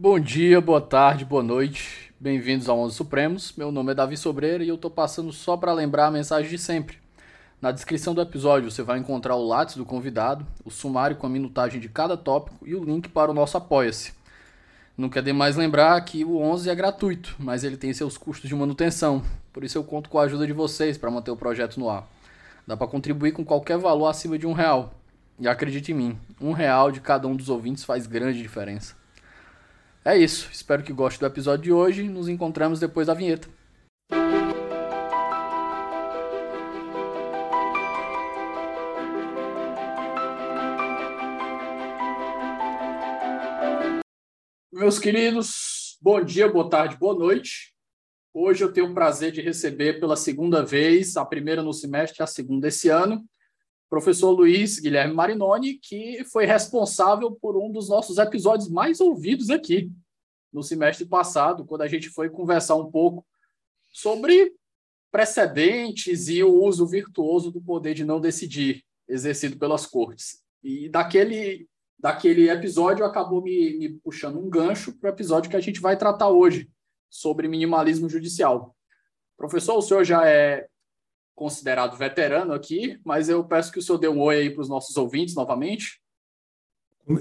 Bom dia, boa tarde, boa noite. Bem-vindos ao Onze Supremos. Meu nome é Davi Sobreira e eu tô passando só para lembrar a mensagem de sempre. Na descrição do episódio você vai encontrar o lápis do convidado, o sumário com a minutagem de cada tópico e o link para o nosso Apoia-se. Não quer demais lembrar que o 11 é gratuito, mas ele tem seus custos de manutenção. Por isso eu conto com a ajuda de vocês para manter o projeto no ar. Dá para contribuir com qualquer valor acima de um real. E acredite em mim, um real de cada um dos ouvintes faz grande diferença. É isso, espero que goste do episódio de hoje. Nos encontramos depois da vinheta. Meus queridos, bom dia, boa tarde, boa noite. Hoje eu tenho o prazer de receber pela segunda vez, a primeira no semestre, a segunda esse ano, professor Luiz Guilherme Marinoni, que foi responsável por um dos nossos episódios mais ouvidos aqui no semestre passado, quando a gente foi conversar um pouco sobre precedentes e o uso virtuoso do poder de não decidir exercido pelas cortes. E daquele daquele episódio acabou me, me puxando um gancho para o episódio que a gente vai tratar hoje, sobre minimalismo judicial. Professor, o senhor já é considerado veterano aqui, mas eu peço que o senhor dê um oi aí para os nossos ouvintes novamente.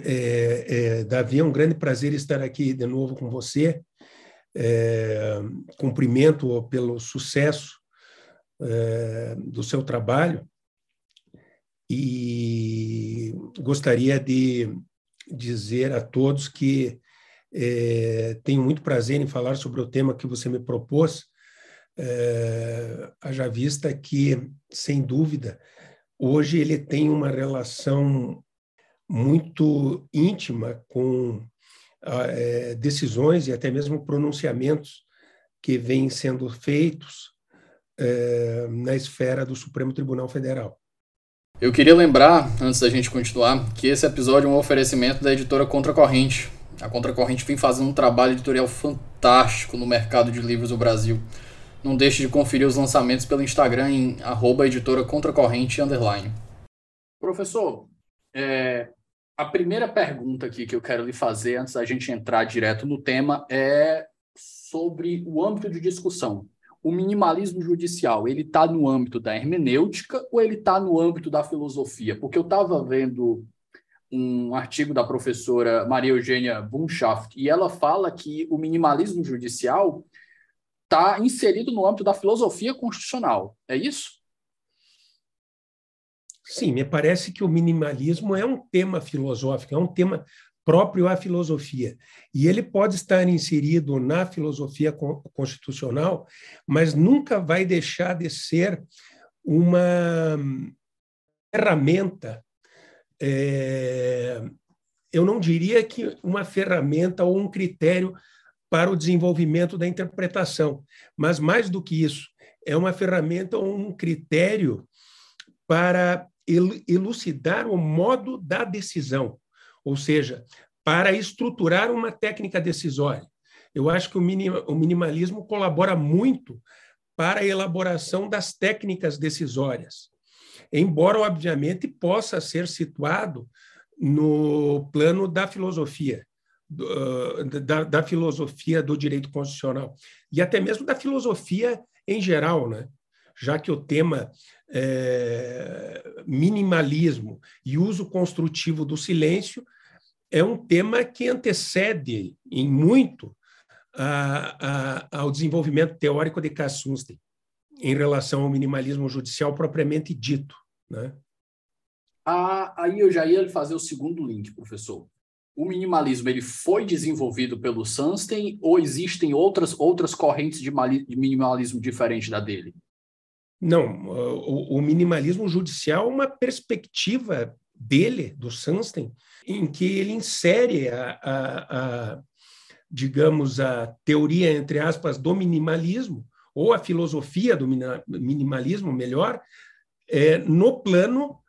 É, é, Davi, é um grande prazer estar aqui de novo com você. É, cumprimento pelo sucesso é, do seu trabalho e gostaria de dizer a todos que é, tenho muito prazer em falar sobre o tema que você me propôs, é, haja vista que, sem dúvida, hoje ele tem uma relação muito íntima com é, decisões e até mesmo pronunciamentos que vêm sendo feitos é, na esfera do Supremo Tribunal Federal. Eu queria lembrar, antes da gente continuar, que esse episódio é um oferecimento da editora Contracorrente. A Contracorrente vem fazendo um trabalho editorial fantástico no mercado de livros do Brasil. Não deixe de conferir os lançamentos pelo Instagram em arroba editora Contracorrente underline. Professor, é, a primeira pergunta aqui que eu quero lhe fazer, antes da gente entrar direto no tema, é sobre o âmbito de discussão o minimalismo judicial ele está no âmbito da hermenêutica ou ele está no âmbito da filosofia? Porque eu estava vendo um artigo da professora Maria Eugênia Bunschaft e ela fala que o minimalismo judicial está inserido no âmbito da filosofia constitucional. É isso? Sim, me parece que o minimalismo é um tema filosófico, é um tema próprio à filosofia. E ele pode estar inserido na filosofia constitucional, mas nunca vai deixar de ser uma ferramenta. É, eu não diria que uma ferramenta ou um critério para o desenvolvimento da interpretação, mas mais do que isso, é uma ferramenta ou um critério para elucidar o modo da decisão. Ou seja, para estruturar uma técnica decisória. Eu acho que o, minimalismo colabora muito para a elaboração das técnicas decisórias, embora, obviamente, possa ser situado no plano da filosofia, da, da, filosofia do direito constitucional, e até mesmo da filosofia em geral, né? já que o tema é, minimalismo e uso construtivo do silêncio é um tema que antecede em muito a, a, ao desenvolvimento teórico de Kassunstein em relação ao minimalismo judicial propriamente dito. Né? Ah, aí eu já ia fazer o segundo link, professor. O minimalismo ele foi desenvolvido pelo Sunstein ou existem outras, outras correntes de, minimalismo diferente da dele? Não, o, o minimalismo judicial é uma perspectiva dele, do Sunstein, em que ele insere a, a, a, digamos, a teoria, entre aspas, do minimalismo, ou a filosofia do minimalismo, melhor, é, no plano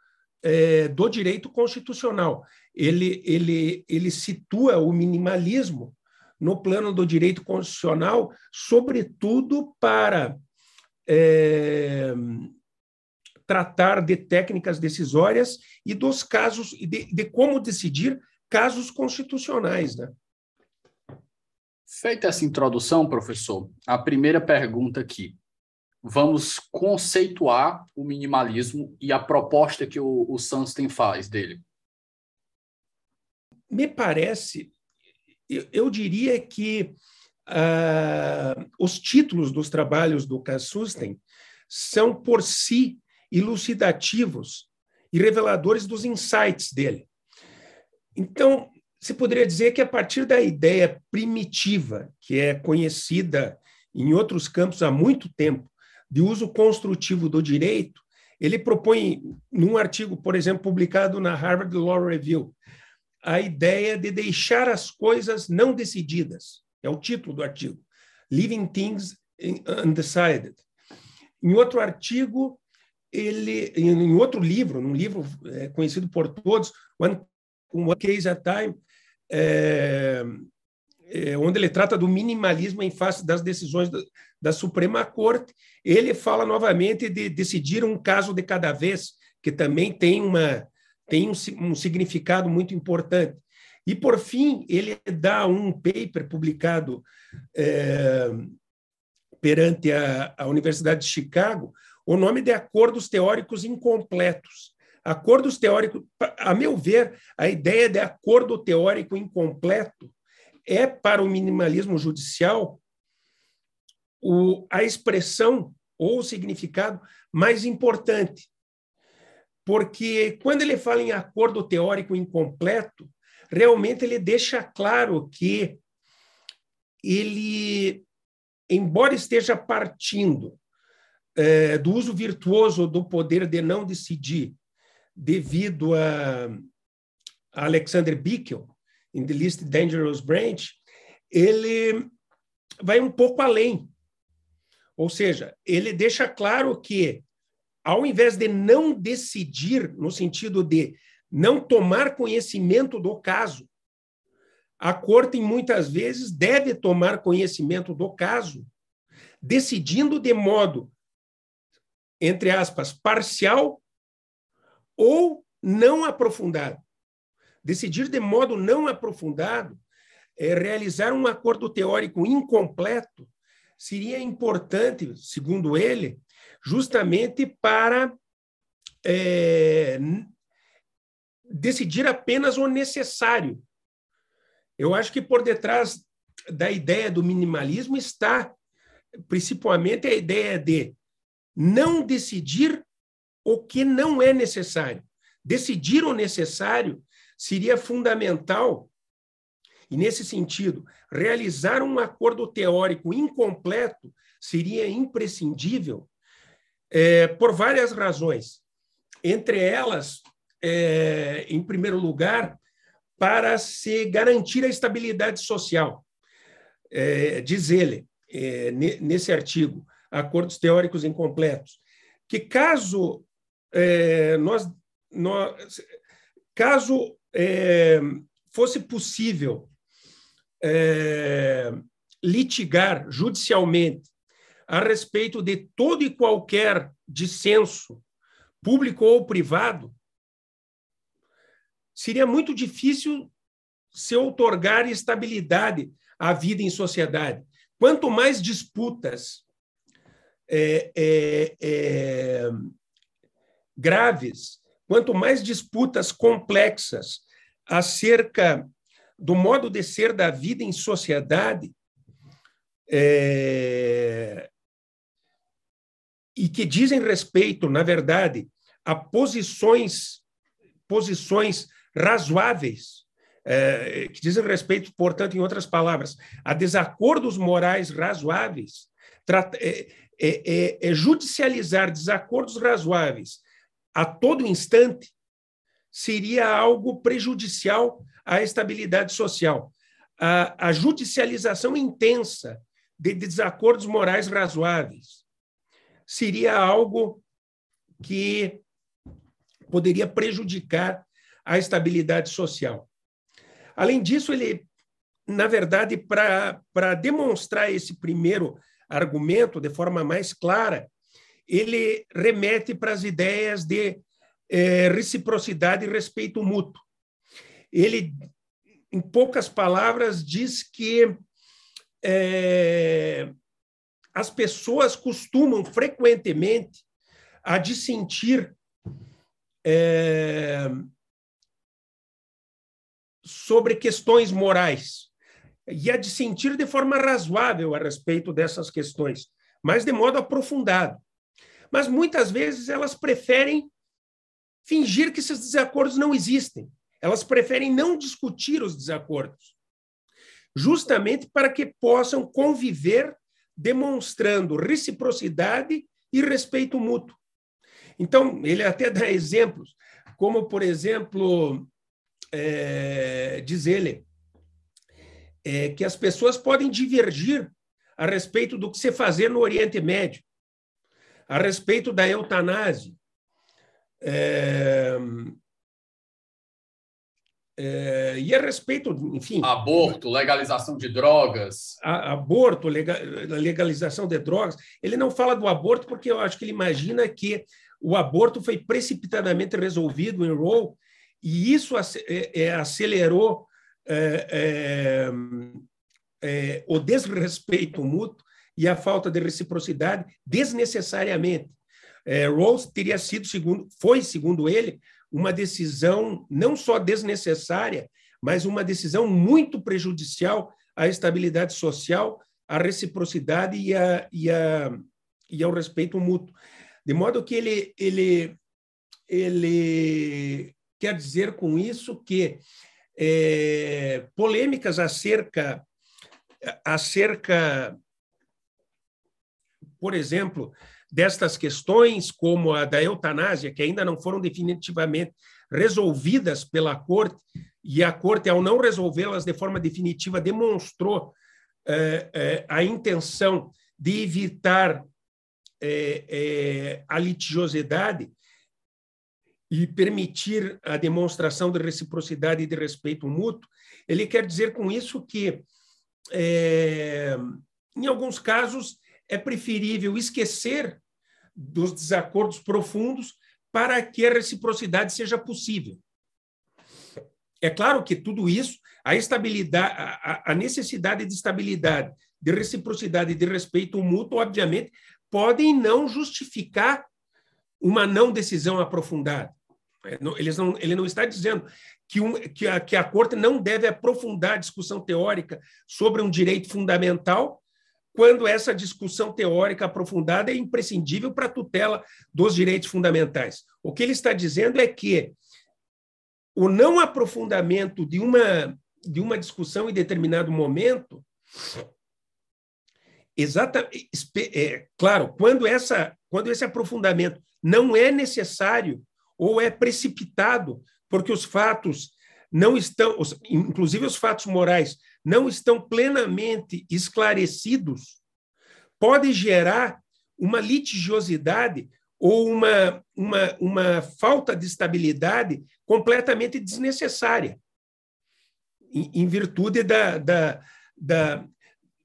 é, do direito constitucional. Ele, ele, ele situa o minimalismo no plano do direito constitucional, sobretudo para é, tratar de técnicas decisórias e dos casos, de, de como decidir casos constitucionais. Né? Feita essa introdução, professor, a primeira pergunta aqui. Vamos conceituar o minimalismo e a proposta que o, o Sunstein faz dele. Me parece, eu, eu diria que uh, os títulos dos trabalhos do Kassusten são por si elucidativos e reveladores dos insights dele. Então, se poderia dizer que a partir da ideia primitiva, que é conhecida em outros campos há muito tempo, de uso construtivo do direito, ele propõe, num artigo, por exemplo, publicado na Harvard Law Review, a ideia de deixar as coisas não decididas. É o título do artigo. Leaving Things Undecided. Em outro artigo, ele, em outro livro, num livro é, conhecido por todos, One, One Case at a Time, é, é, onde ele trata do minimalismo em face das decisões da, da, Suprema Corte, ele fala novamente de decidir um caso de cada vez, que também tem, uma, tem um, um significado muito importante. E, por fim, ele dá um paper publicado é, perante a, a Universidade de Chicago, o nome de Acordos Teóricos Incompletos. Acordos teóricos, a meu ver, a ideia de acordo teórico incompleto é, para o minimalismo judicial, o, a expressão ou o significado mais importante. Porque quando ele fala em acordo teórico incompleto, realmente ele deixa claro que ele, embora esteja partindo é, do uso virtuoso do poder de não decidir, devido a, a Alexander Bickel, em The Least Dangerous Branch, ele vai um pouco além. Ou seja, ele deixa claro que, ao invés de não decidir, no sentido de não tomar conhecimento do caso. A corte, muitas vezes, deve tomar conhecimento do caso, decidindo de modo, entre aspas, parcial ou não aprofundado. Decidir de modo não aprofundado é realizar um acordo teórico incompleto seria importante, segundo ele, justamente para é, decidir apenas o necessário. Eu acho que por detrás da ideia do minimalismo está principalmente a ideia de não decidir o que não é necessário. Decidir o necessário seria fundamental, e nesse sentido, realizar um acordo teórico incompleto seria imprescindível é, por várias razões. Entre elas, é, em primeiro lugar, para se garantir a estabilidade social. É, diz ele, é, nesse artigo, Acordos Teóricos Incompletos, que caso é, nós, nós, caso é, fosse possível litigar judicialmente a respeito de todo e qualquer dissenso, público ou privado, seria muito difícil se outorgar estabilidade à vida em sociedade. Quanto mais disputas é, é, é, graves, quanto mais disputas complexas acerca do modo de ser da vida em sociedade, é, e que dizem respeito, na verdade, a posições posições razoáveis, é, que dizem respeito, portanto, em outras palavras, a desacordos morais razoáveis, é, é, é, é judicializar desacordos razoáveis a todo instante seria algo prejudicial à estabilidade social. A, a judicialização intensa de desacordos morais razoáveis seria algo que poderia prejudicar a estabilidade social. Além disso, ele, na verdade, para demonstrar esse primeiro argumento de forma mais clara, ele remete para as ideias de é, reciprocidade e respeito mútuo. Ele, em poucas palavras, diz que é, as pessoas costumam frequentemente a dissentir é, sobre questões morais e a dissentir de forma razoável a respeito dessas questões, mas de modo aprofundado. Mas muitas vezes elas preferem fingir que esses desacordos não existem. Elas preferem não discutir os desacordos, justamente para que possam conviver demonstrando reciprocidade e respeito mútuo. Então, ele até dá exemplos, como, por exemplo, é, diz ele, é, que as pessoas podem divergir a respeito do que se fazer no Oriente Médio, a respeito da eutanásia, é, é, e a respeito, enfim. Aborto, legalização de drogas. A, aborto, legalização de drogas. Ele não fala do aborto porque eu acho que ele imagina que o aborto foi precipitadamente resolvido em Roe e isso é, é, acelerou é, é, o desrespeito mútuo e a falta de reciprocidade desnecessariamente. É, teria sido, segundo, foi, segundo ele, uma decisão não só desnecessária, mas uma decisão muito prejudicial à estabilidade social, à reciprocidade e, a, e, a, e ao respeito mútuo. De modo que ele, ele, ele quer dizer com isso que é, polêmicas acerca, acerca, por exemplo, destas questões, como a da eutanásia, que ainda não foram definitivamente resolvidas pela Corte, e a Corte, ao não resolvê-las de forma definitiva, demonstrou é, é, a intenção de evitar é a litigiosidade e permitir a demonstração de reciprocidade e de respeito mútuo, ele quer dizer com isso que, em alguns casos, é preferível esquecer dos desacordos profundos para que a reciprocidade seja possível. É claro que tudo isso, a estabilidade, a, a necessidade de estabilidade, de reciprocidade e de respeito mútuo, obviamente, podem não justificar uma não decisão aprofundada. É, eles não, ele não está dizendo que, um, que, a, que a corte não deve aprofundar a discussão teórica sobre um direito fundamental quando essa discussão teórica aprofundada é imprescindível para a tutela dos direitos fundamentais. O que ele está dizendo é que o não aprofundamento de uma, de uma discussão em determinado momento, exatamente, é, claro, quando, essa, quando esse aprofundamento não é necessário ou é precipitado, porque os fatos não estão, inclusive os fatos morais, não estão plenamente esclarecidos, pode gerar uma litigiosidade ou uma, uma, uma falta de estabilidade completamente desnecessária, em, em virtude da, da, da.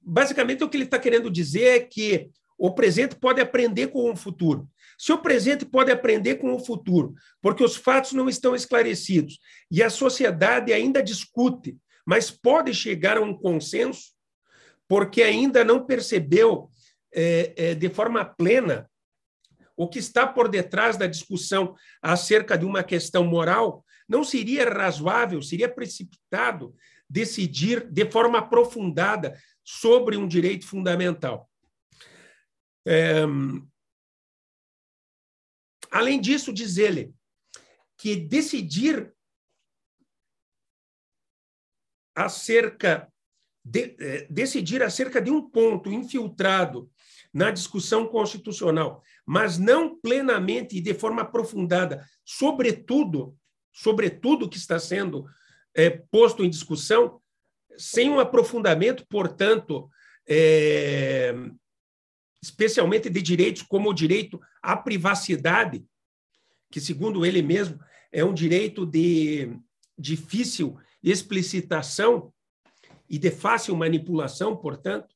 Basicamente, o que ele está querendo dizer é que o presente pode aprender com o futuro. Se o presente pode aprender com o futuro, porque os fatos não estão esclarecidos e a sociedade ainda discute, mas pode chegar a um consenso, porque ainda não percebeu é, é, de forma plena o que está por detrás da discussão acerca de uma questão moral, não seria razoável, seria precipitado decidir de forma aprofundada sobre um direito fundamental. É, além disso, diz ele que decidir acerca de, é, decidir acerca de um ponto infiltrado na discussão constitucional, mas não plenamente e de forma aprofundada, sobretudo, sobretudo que está sendo é, posto em discussão, sem um aprofundamento, portanto, é, especialmente de direitos como o direito à privacidade, que, segundo ele mesmo, é um direito de difícil explicitação e de fácil manipulação, portanto,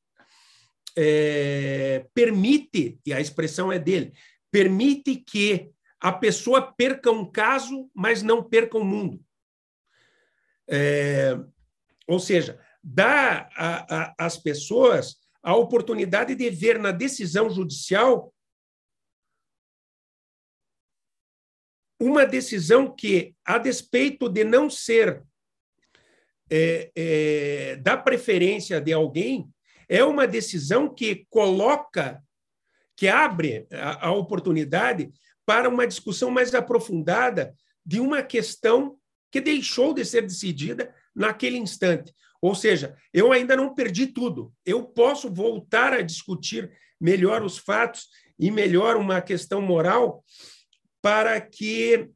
é, permite, e a expressão é dele, permite que a pessoa perca um caso, mas não perca o mundo. É, ou seja, dá às pessoas a oportunidade de ver na decisão judicial uma decisão que, a despeito de não ser é, é, da preferência de alguém, é uma decisão que coloca, que abre a, a oportunidade para uma discussão mais aprofundada de uma questão que deixou de ser decidida naquele instante. Ou seja, eu ainda não perdi tudo. Eu posso voltar a discutir melhor os fatos e melhor uma questão moral para que,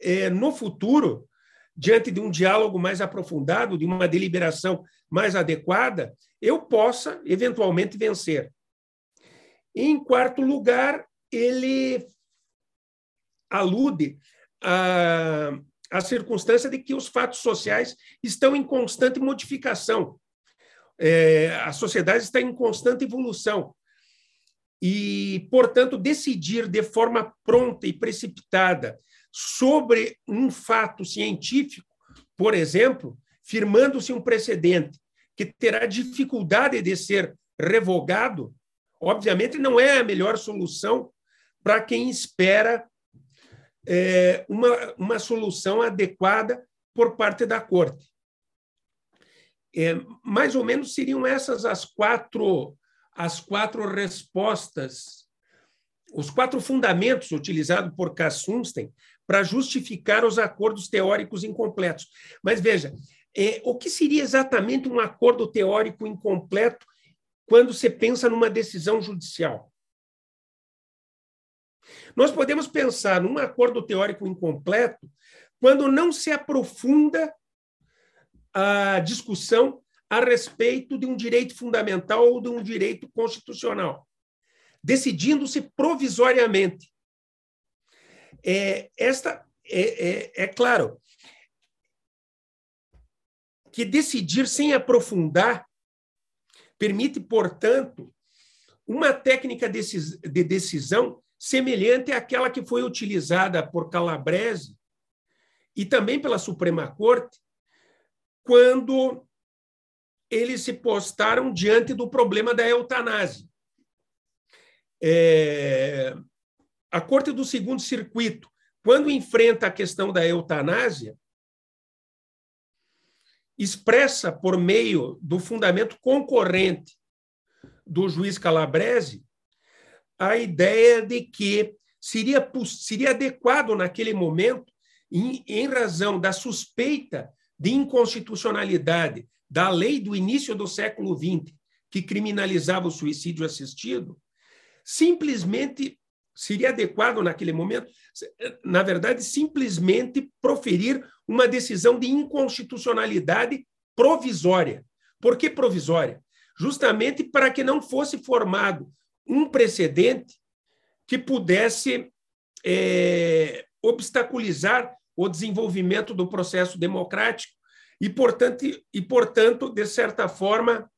é, no futuro, diante de um diálogo mais aprofundado, de uma deliberação mais adequada, eu possa, eventualmente, vencer. Em quarto lugar, ele alude a, a circunstância de que os fatos sociais estão em constante modificação. É, a sociedade está em constante evolução. E, portanto, decidir de forma pronta e precipitada sobre um fato científico, por exemplo, firmando-se um precedente que terá dificuldade de ser revogado, obviamente não é a melhor solução para quem espera é, uma, uma solução adequada por parte da corte. É, mais ou menos seriam essas as quatro as quatro respostas, os quatro fundamentos utilizados por Kassunstein para justificar os acordos teóricos incompletos. Mas veja, é, o que seria exatamente um acordo teórico incompleto quando você pensa numa decisão judicial? Nós podemos pensar num acordo teórico incompleto quando não se aprofunda a discussão a respeito de um direito fundamental ou de um direito constitucional, decidindo-se provisoriamente. É, esta é, é, é claro que decidir sem aprofundar permite, portanto, uma técnica de decisão semelhante àquela que foi utilizada por Calabrese e também pela Suprema Corte, quando eles se postaram diante do problema da eutanásia. É, a Corte do Segundo Circuito, quando enfrenta a questão da eutanásia, expressa por meio do fundamento concorrente do juiz Calabrese a ideia de que seria, seria adequado naquele momento, em, em razão da suspeita de inconstitucionalidade da lei do início do século XX, que criminalizava o suicídio assistido, simplesmente seria adequado naquele momento, na verdade, simplesmente proferir uma decisão de inconstitucionalidade provisória. Por que provisória? Justamente para que não fosse formado um precedente que pudesse é, obstaculizar o desenvolvimento do processo democrático e, portanto, e, portanto de certa forma,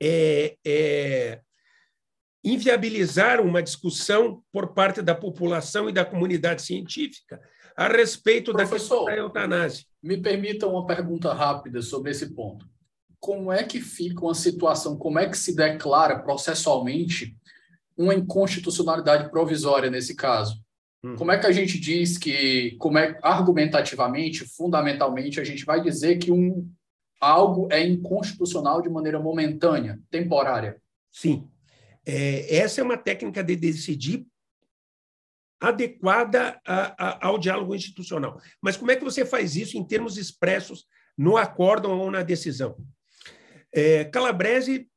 é, é, inviabilizar uma discussão por parte da população e da comunidade científica a respeito Professor, da eutanásia. Me permita uma pergunta rápida sobre esse ponto. Como é que fica uma situação, como é que se declara processualmente uma inconstitucionalidade provisória nesse caso? Hum. Como é que a gente diz que, como é argumentativamente, fundamentalmente, a gente vai dizer que um algo é inconstitucional de maneira momentânea, temporária? Sim. É, essa é uma técnica de decidir adequada a, a, ao diálogo institucional. Mas como é que você faz isso em termos expressos no acórdão ou na decisão? É, Calabrese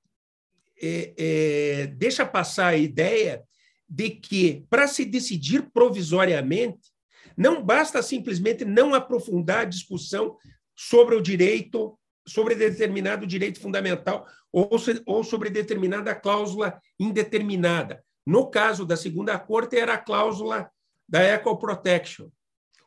é, é deixa passar a ideia de que, para se decidir provisoriamente, não basta simplesmente não aprofundar a discussão sobre o direito, sobre determinado direito fundamental ou, ou sobre determinada cláusula indeterminada. No caso da segunda corte, era a cláusula da equal protection.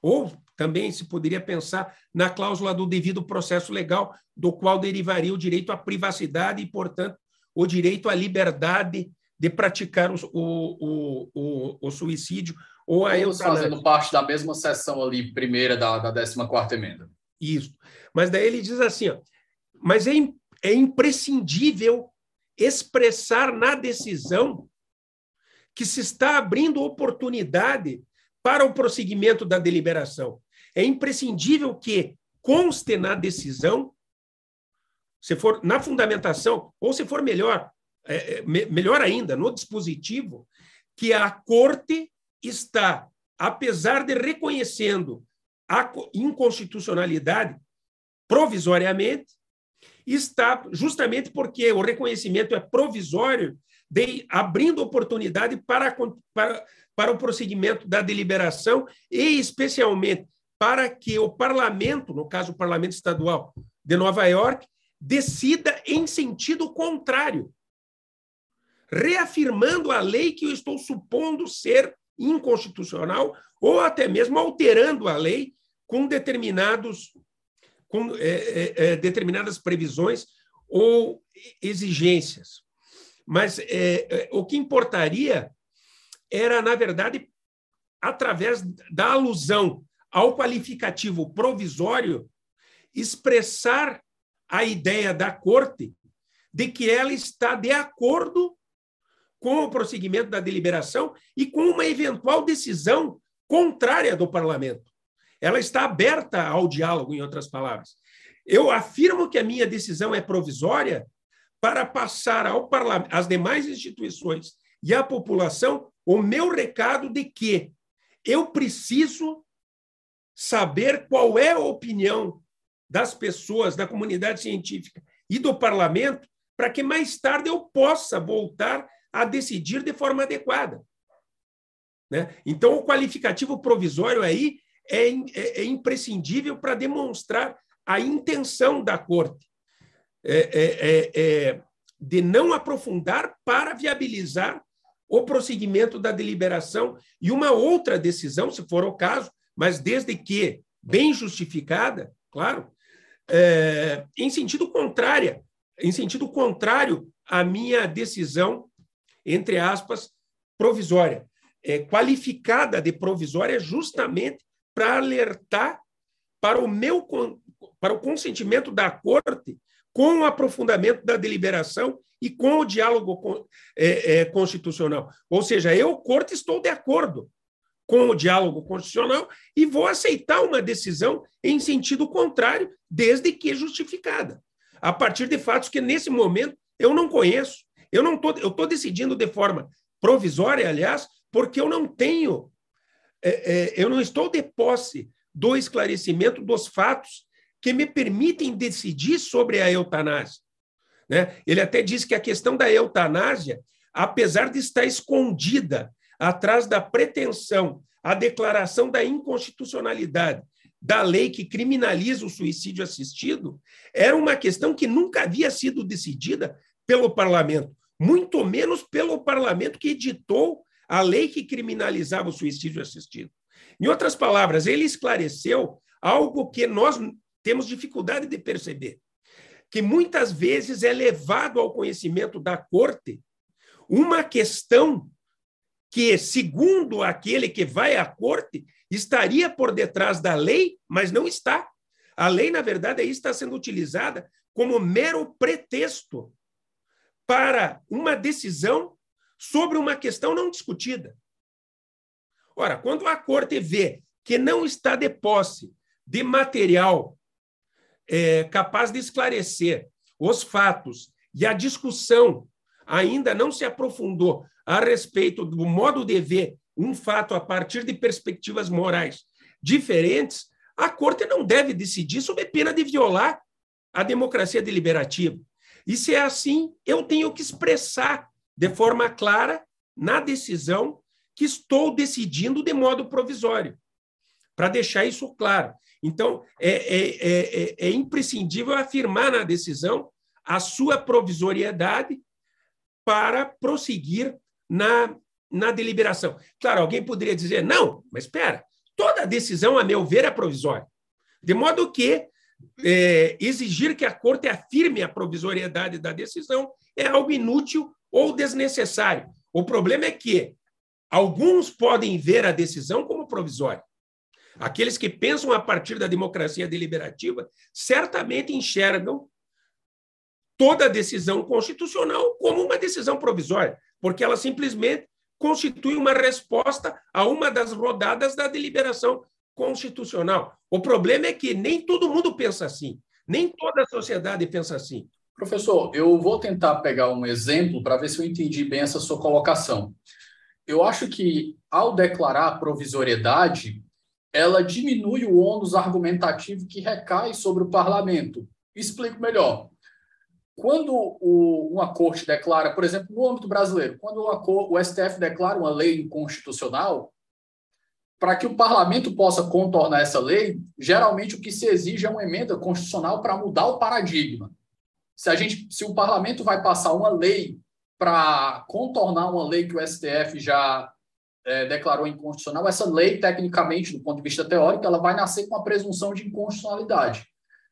Ou também se poderia pensar na cláusula do devido processo legal, do qual derivaria o direito à privacidade e, portanto, o direito à liberdade de praticar o, o, o, o suicídio ou a Todos fazendo parte da mesma sessão ali, primeira da, da 14 emenda. Isso. Mas daí ele diz assim, ó, mas é, é imprescindível expressar na decisão que se está abrindo oportunidade para o prosseguimento da deliberação. É imprescindível que conste na decisão, se for na fundamentação, ou se for melhor, é, é melhor ainda, no dispositivo, que a corte está, apesar de reconhecendo a inconstitucionalidade provisoriamente, está justamente porque o reconhecimento é provisório, de, abrindo oportunidade para, para, para o prosseguimento da deliberação e, especialmente, para que o parlamento, no caso o parlamento estadual de Nova York, decida em sentido contrário, reafirmando a lei que eu estou supondo ser inconstitucional ou até mesmo alterando a lei com determinados com é, é, é, determinadas previsões ou exigências. Mas é, é, o que importaria era, na verdade, através da alusão ao qualificativo provisório, expressar a ideia da corte de que ela está de acordo com o prosseguimento da deliberação e com uma eventual decisão contrária do parlamento. Ela está aberta ao diálogo, em outras palavras. Eu afirmo que a minha decisão é provisória para passar ao parlamento, às demais instituições e à população o meu recado de que eu preciso saber qual é a opinião das pessoas, da comunidade científica e do parlamento, para que mais tarde eu possa voltar a decidir de forma adequada. Né? Então, o qualificativo provisório aí é, é, é imprescindível para demonstrar a intenção da corte é, é, é, é, de não aprofundar para viabilizar o prosseguimento da deliberação e uma outra decisão, se for o caso, mas desde que bem justificada, claro, em sentido contrário, em sentido contrário à minha decisão, entre aspas, provisória. É, qualificada de provisória justamente para alertar para o meu para o consentimento da corte com o aprofundamento da deliberação e com o diálogo é, é, constitucional. Ou seja, eu, corte, estou de acordo com o diálogo constitucional e vou aceitar uma decisão em sentido contrário, desde que justificada, a partir de fatos que, nesse momento, eu não conheço. Eu não tô, eu estou decidindo de forma provisória, aliás, porque eu não tenho é, é, eu não estou de posse do esclarecimento dos fatos que me permitem decidir sobre a eutanásia. Né? Ele até diz que a questão da eutanásia, apesar de estar escondida atrás da pretensão, a declaração da inconstitucionalidade da lei que criminaliza o suicídio assistido, era uma questão que nunca havia sido decidida pelo parlamento, muito menos pelo parlamento que editou a lei que criminalizava o suicídio assistido. Em outras palavras, ele esclareceu algo que nós temos dificuldade de perceber, que muitas vezes é levado ao conhecimento da corte uma questão que, segundo aquele que vai à corte, estaria por detrás da lei, mas não está. A lei, na verdade, aí está sendo utilizada como mero pretexto para uma decisão sobre uma questão não discutida. Ora, quando a corte vê que não está de posse de material é, capaz de esclarecer os fatos e a discussão ainda não se aprofundou a respeito do modo de ver um fato a partir de perspectivas morais diferentes, a corte não deve decidir sob pena de violar a democracia deliberativa. E se é assim, eu tenho que expressar de forma clara na decisão que estou decidindo de modo provisório, para deixar isso claro. Então, é, é, é, é, imprescindível afirmar na decisão a sua provisoriedade para prosseguir na, na deliberação. Claro, alguém poderia dizer, não, mas espera, toda decisão, a meu ver, é provisória. De modo que é, exigir que a corte afirme a provisoriedade da decisão é algo inútil ou desnecessário. O problema é que alguns podem ver a decisão como provisória. Aqueles que pensam a partir da democracia deliberativa certamente enxergam toda decisão constitucional como uma decisão provisória, porque ela simplesmente constitui uma resposta a uma das rodadas da deliberação constitucional. O problema é que nem todo mundo pensa assim, nem toda a sociedade pensa assim. Professor, eu vou tentar pegar um exemplo para ver se eu entendi bem essa sua colocação. Eu acho que, ao declarar provisoriedade, ela diminui o ônus argumentativo que recai sobre o parlamento. Explico melhor. Quando o, uma corte declara, por exemplo, no âmbito brasileiro, quando o STF declara uma lei inconstitucional, para que o parlamento possa contornar essa lei, geralmente o que se exige é uma emenda constitucional para mudar o paradigma. Se a gente, se o parlamento vai passar uma lei para contornar uma lei que o STF já é, declarou inconstitucional, essa lei, tecnicamente, do ponto de vista teórico, ela vai nascer com a presunção de inconstitucionalidade.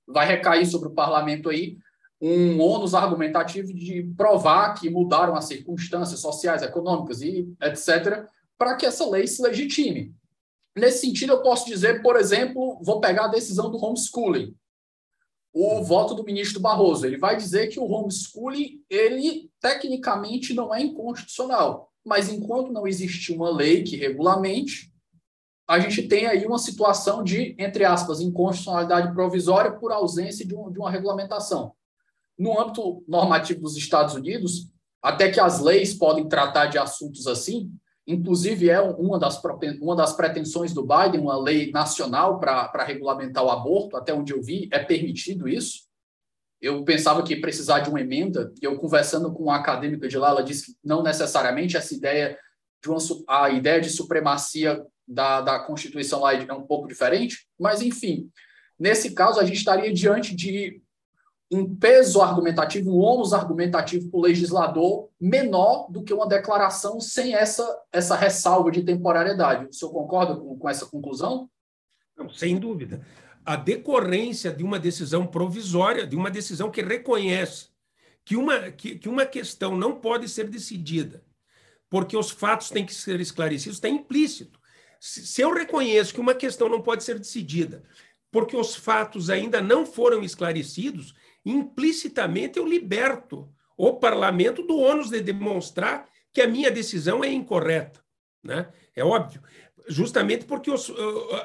Vai recair sobre o parlamento aí um ônus argumentativo de provar que mudaram as circunstâncias sociais, econômicas e etc., para que essa lei se legitime. Nesse sentido, eu posso dizer, por exemplo, vou pegar a decisão do homeschooling o voto do ministro Barroso. Ele vai dizer que o homeschooling, ele tecnicamente não é inconstitucional, mas enquanto não existe uma lei que regulamente, a gente tem aí uma situação de, entre aspas, inconstitucionalidade provisória por ausência de, um, de uma regulamentação. No âmbito normativo dos Estados Unidos, até que as leis podem tratar de assuntos assim, Inclusive, é uma das, uma das pretensões do Biden, uma lei nacional para regulamentar o aborto, até onde eu vi, é permitido isso. Eu pensava que precisar de uma emenda, e eu conversando com uma acadêmica de lá, ela disse que não necessariamente essa ideia de uma, a ideia de supremacia da, da Constituição lá é um pouco diferente, mas enfim, nesse caso a gente estaria diante de um peso argumentativo, um ônus argumentativo para o legislador menor do que uma declaração sem essa, essa ressalva de temporariedade. O senhor concorda com, com essa conclusão? Não, sem dúvida. A decorrência de uma decisão provisória, de uma decisão que reconhece que uma, que, que uma questão não pode ser decidida porque os fatos têm que ser esclarecidos, está implícito. Se, se eu reconheço que uma questão não pode ser decidida porque os fatos ainda não foram esclarecidos, implicitamente eu liberto o parlamento do ônus de demonstrar que a minha decisão é incorreta. Né? É óbvio. Justamente porque os,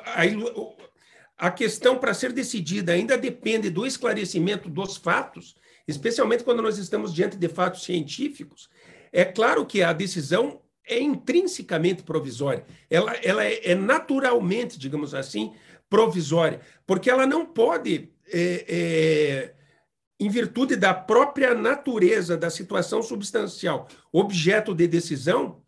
a, a questão para ser decidida ainda depende do esclarecimento dos fatos, especialmente quando nós estamos diante de fatos científicos. É claro que a decisão é intrinsecamente provisória, ela, ela é, é naturalmente, digamos assim, provisória, porque ela não pode é, é, em virtude da própria natureza da situação substancial, objeto de decisão,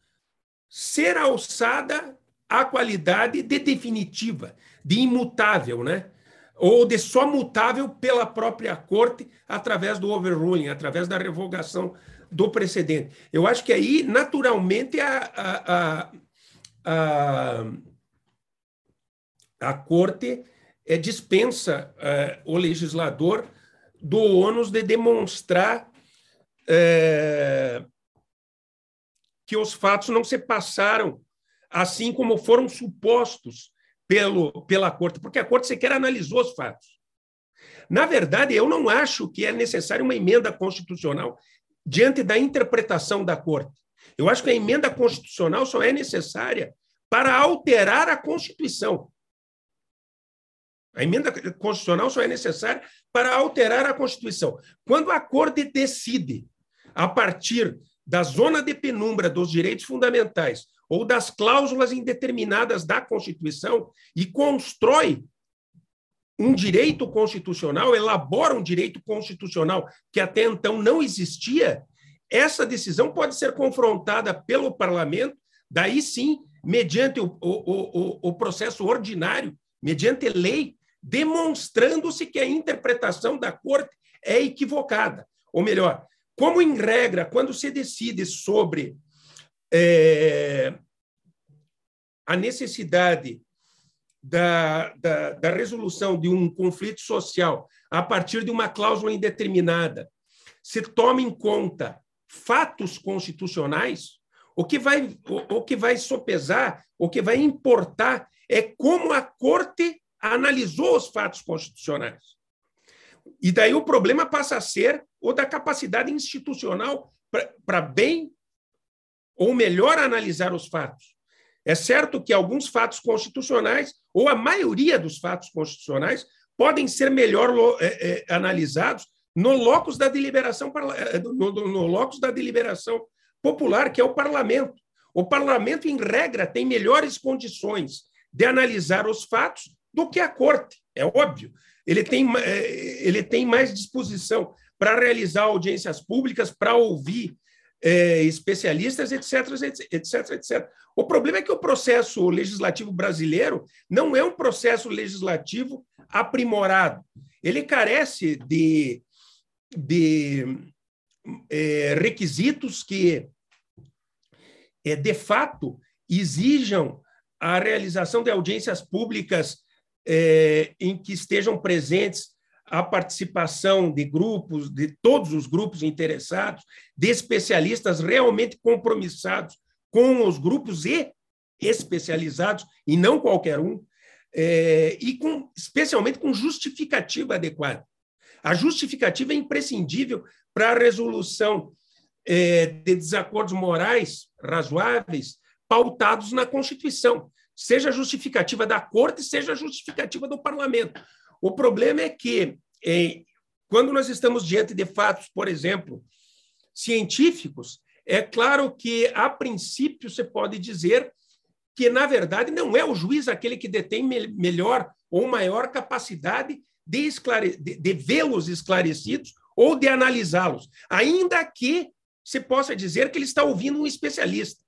ser alçada à qualidade de definitiva, de imutável, né? ou de só mutável pela própria corte através do overruling, através da revogação do precedente. Eu acho que aí, naturalmente, a, a, a, a, corte é, dispensa é, o legislador do ônus de demonstrar é, que os fatos não se passaram assim como foram supostos pelo, pela corte, porque a corte sequer analisou os fatos. Na verdade, eu não acho que é necessária uma emenda constitucional diante da interpretação da corte. Eu acho que a emenda constitucional só é necessária para alterar a Constituição. A emenda constitucional só é necessária para alterar a Constituição. Quando a Corte decide, a partir da zona de penumbra dos direitos fundamentais ou das cláusulas indeterminadas da Constituição e constrói um direito constitucional, elabora um direito constitucional que até então não existia, essa decisão pode ser confrontada pelo parlamento, daí sim, mediante o, o, o, o processo ordinário, mediante lei, demonstrando-se que a interpretação da corte é equivocada. Ou melhor, como em regra, quando se decide sobre é, a necessidade da, da, da, resolução de um conflito social a partir de uma cláusula indeterminada, se toma em conta fatos constitucionais, o que vai, o, o que vai sopesar, o que vai importar é como a corte analisou os fatos constitucionais. E daí o problema passa a ser ou da capacidade institucional para bem ou melhor analisar os fatos. É certo que alguns fatos constitucionais, ou a maioria dos fatos constitucionais, podem ser melhor é, é, analisados no locus da deliberação é, no, no locus da deliberação popular, que é o parlamento. O parlamento, em regra, tem melhores condições de analisar os fatos do que a corte, é óbvio. Ele tem, é, ele tem mais disposição para realizar audiências públicas, para ouvir é, especialistas, etc, etc, etc. O problema é que o processo legislativo brasileiro não é um processo legislativo aprimorado. Ele carece de, de é, requisitos que, é, de fato, exijam a realização de audiências públicas é, em que estejam presentes a participação de grupos, de todos os grupos interessados, de especialistas realmente compromissados com os grupos e especializados, e não qualquer um, é, e com, especialmente com justificativa adequada. A justificativa é imprescindível para a resolução é, de desacordos morais razoáveis pautados na Constituição, seja justificativa da Corte, seja justificativa do Parlamento. O problema é que, é, quando nós estamos diante de fatos, por exemplo, científicos, é claro que, a princípio, você pode dizer que, na verdade, não é o juiz aquele que detém melhor ou maior capacidade de, de, de vê-los esclarecidos ou de analisá-los, ainda que se possa dizer que ele está ouvindo um especialista.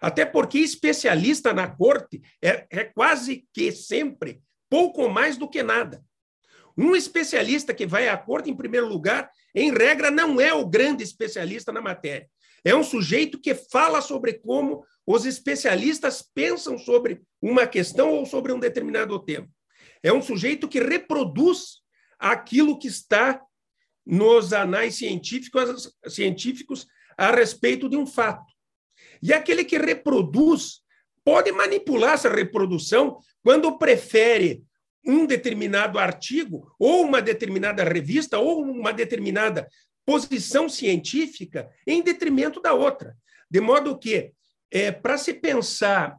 Até porque especialista na corte é, é quase que sempre pouco mais do que nada. Um especialista que vai à corte, em primeiro lugar, em regra, não é o grande especialista na matéria. É um sujeito que fala sobre como os especialistas pensam sobre uma questão ou sobre um determinado tema. É um sujeito que reproduz aquilo que está nos anais científicos, científicos a respeito de um fato. E aquele que reproduz pode manipular essa reprodução quando prefere um determinado artigo, ou uma determinada revista, ou uma determinada posição científica em detrimento da outra. De modo que, é, para se pensar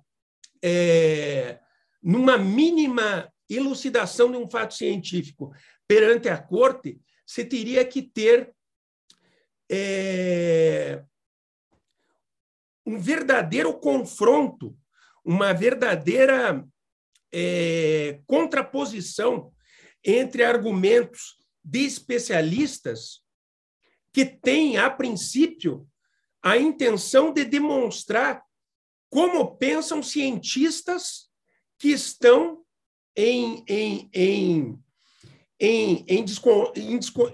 é, numa mínima elucidação de um fato científico perante a corte, você teria que ter é, um verdadeiro confronto, uma verdadeira é, contraposição entre argumentos de especialistas que têm, a princípio, a intenção de demonstrar como pensam cientistas que estão em, em, em, em, em,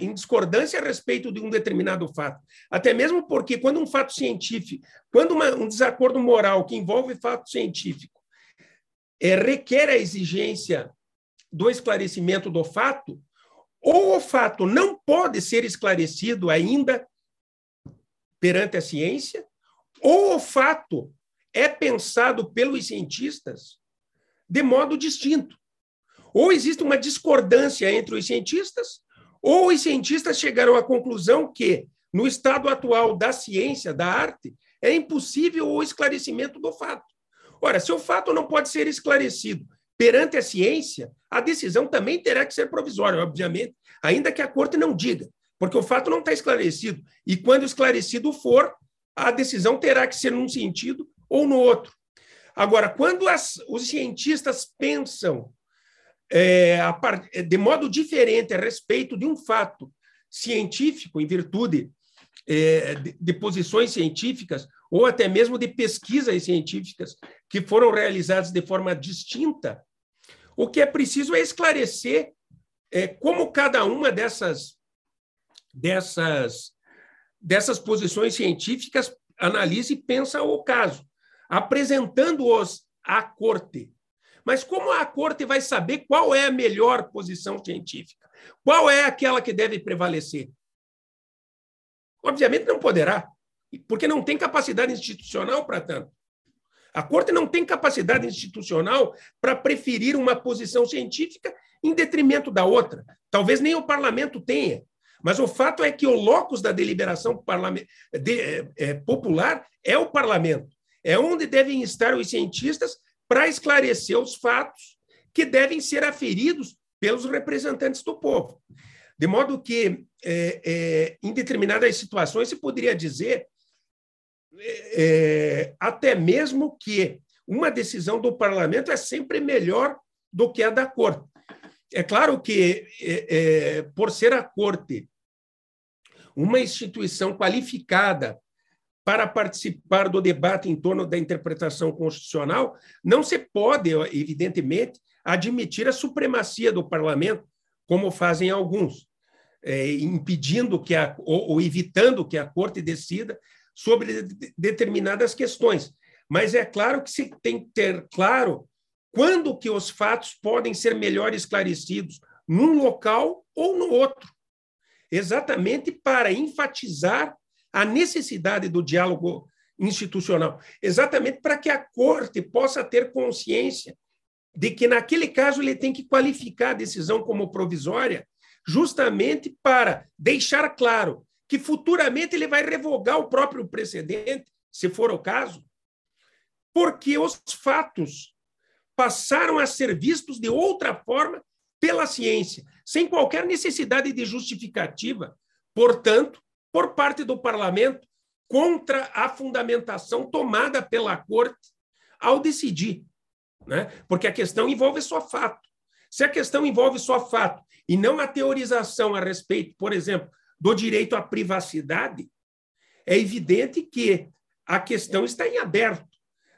em, discordância a respeito de um determinado fato. Até mesmo porque, quando um fato científico, quando uma, um desacordo moral que envolve fato científico é, requer a exigência do esclarecimento do fato, ou o fato não pode ser esclarecido ainda perante a ciência, ou o fato é pensado pelos cientistas de modo distinto. Ou existe uma discordância entre os cientistas, ou os cientistas chegaram à conclusão que, no estado atual da ciência, da arte, é impossível o esclarecimento do fato. Ora, se o fato não pode ser esclarecido perante a ciência, a decisão também terá que ser provisória, obviamente, ainda que a corte não diga, porque o fato não está esclarecido. E quando esclarecido for, a decisão terá que ser num sentido ou no outro. Agora, quando as, os cientistas pensam é, a, de modo diferente a respeito de um fato científico, em virtude é, de, de posições científicas, ou até mesmo de pesquisas científicas que foram realizadas de forma distinta, o que é preciso é esclarecer é, como cada uma dessas, dessas, dessas posições científicas analisa e pensa o caso, apresentando-os à corte. Mas como a corte vai saber qual é a melhor posição científica? Qual é aquela que deve prevalecer? Obviamente não poderá porque não tem capacidade institucional para tanto. A corte não tem capacidade institucional para preferir uma posição científica em detrimento da outra. Talvez nem o parlamento tenha. Mas o fato é que o locus da deliberação de, é, popular é o parlamento. É onde devem estar os cientistas para esclarecer os fatos que devem ser aferidos pelos representantes do povo. De modo que, é, é, em determinadas situações, se poderia dizer é, até mesmo que uma decisão do parlamento é sempre melhor do que a da corte. É claro que, é, é, por ser a corte uma instituição qualificada para participar do debate em torno da interpretação constitucional, não se pode, evidentemente, admitir a supremacia do parlamento, como fazem alguns, é, impedindo que a, ou, ou evitando que a corte decida sobre determinadas questões. Mas é claro que se tem que ter claro quando que os fatos podem ser melhor esclarecidos, num local ou no outro, exatamente para enfatizar a necessidade do diálogo institucional, exatamente para que a corte possa ter consciência de que naquele caso ele tem que qualificar a decisão como provisória, justamente para deixar claro que futuramente ele vai revogar o próprio precedente, se for o caso, porque os fatos passaram a ser vistos de outra forma pela ciência, sem qualquer necessidade de justificativa, portanto, por parte do parlamento, contra a fundamentação tomada pela corte ao decidir. Né? Porque a questão envolve só fato. Se a questão envolve só fato e não a teorização a respeito, por exemplo, do direito à privacidade, é evidente que a questão está em aberto.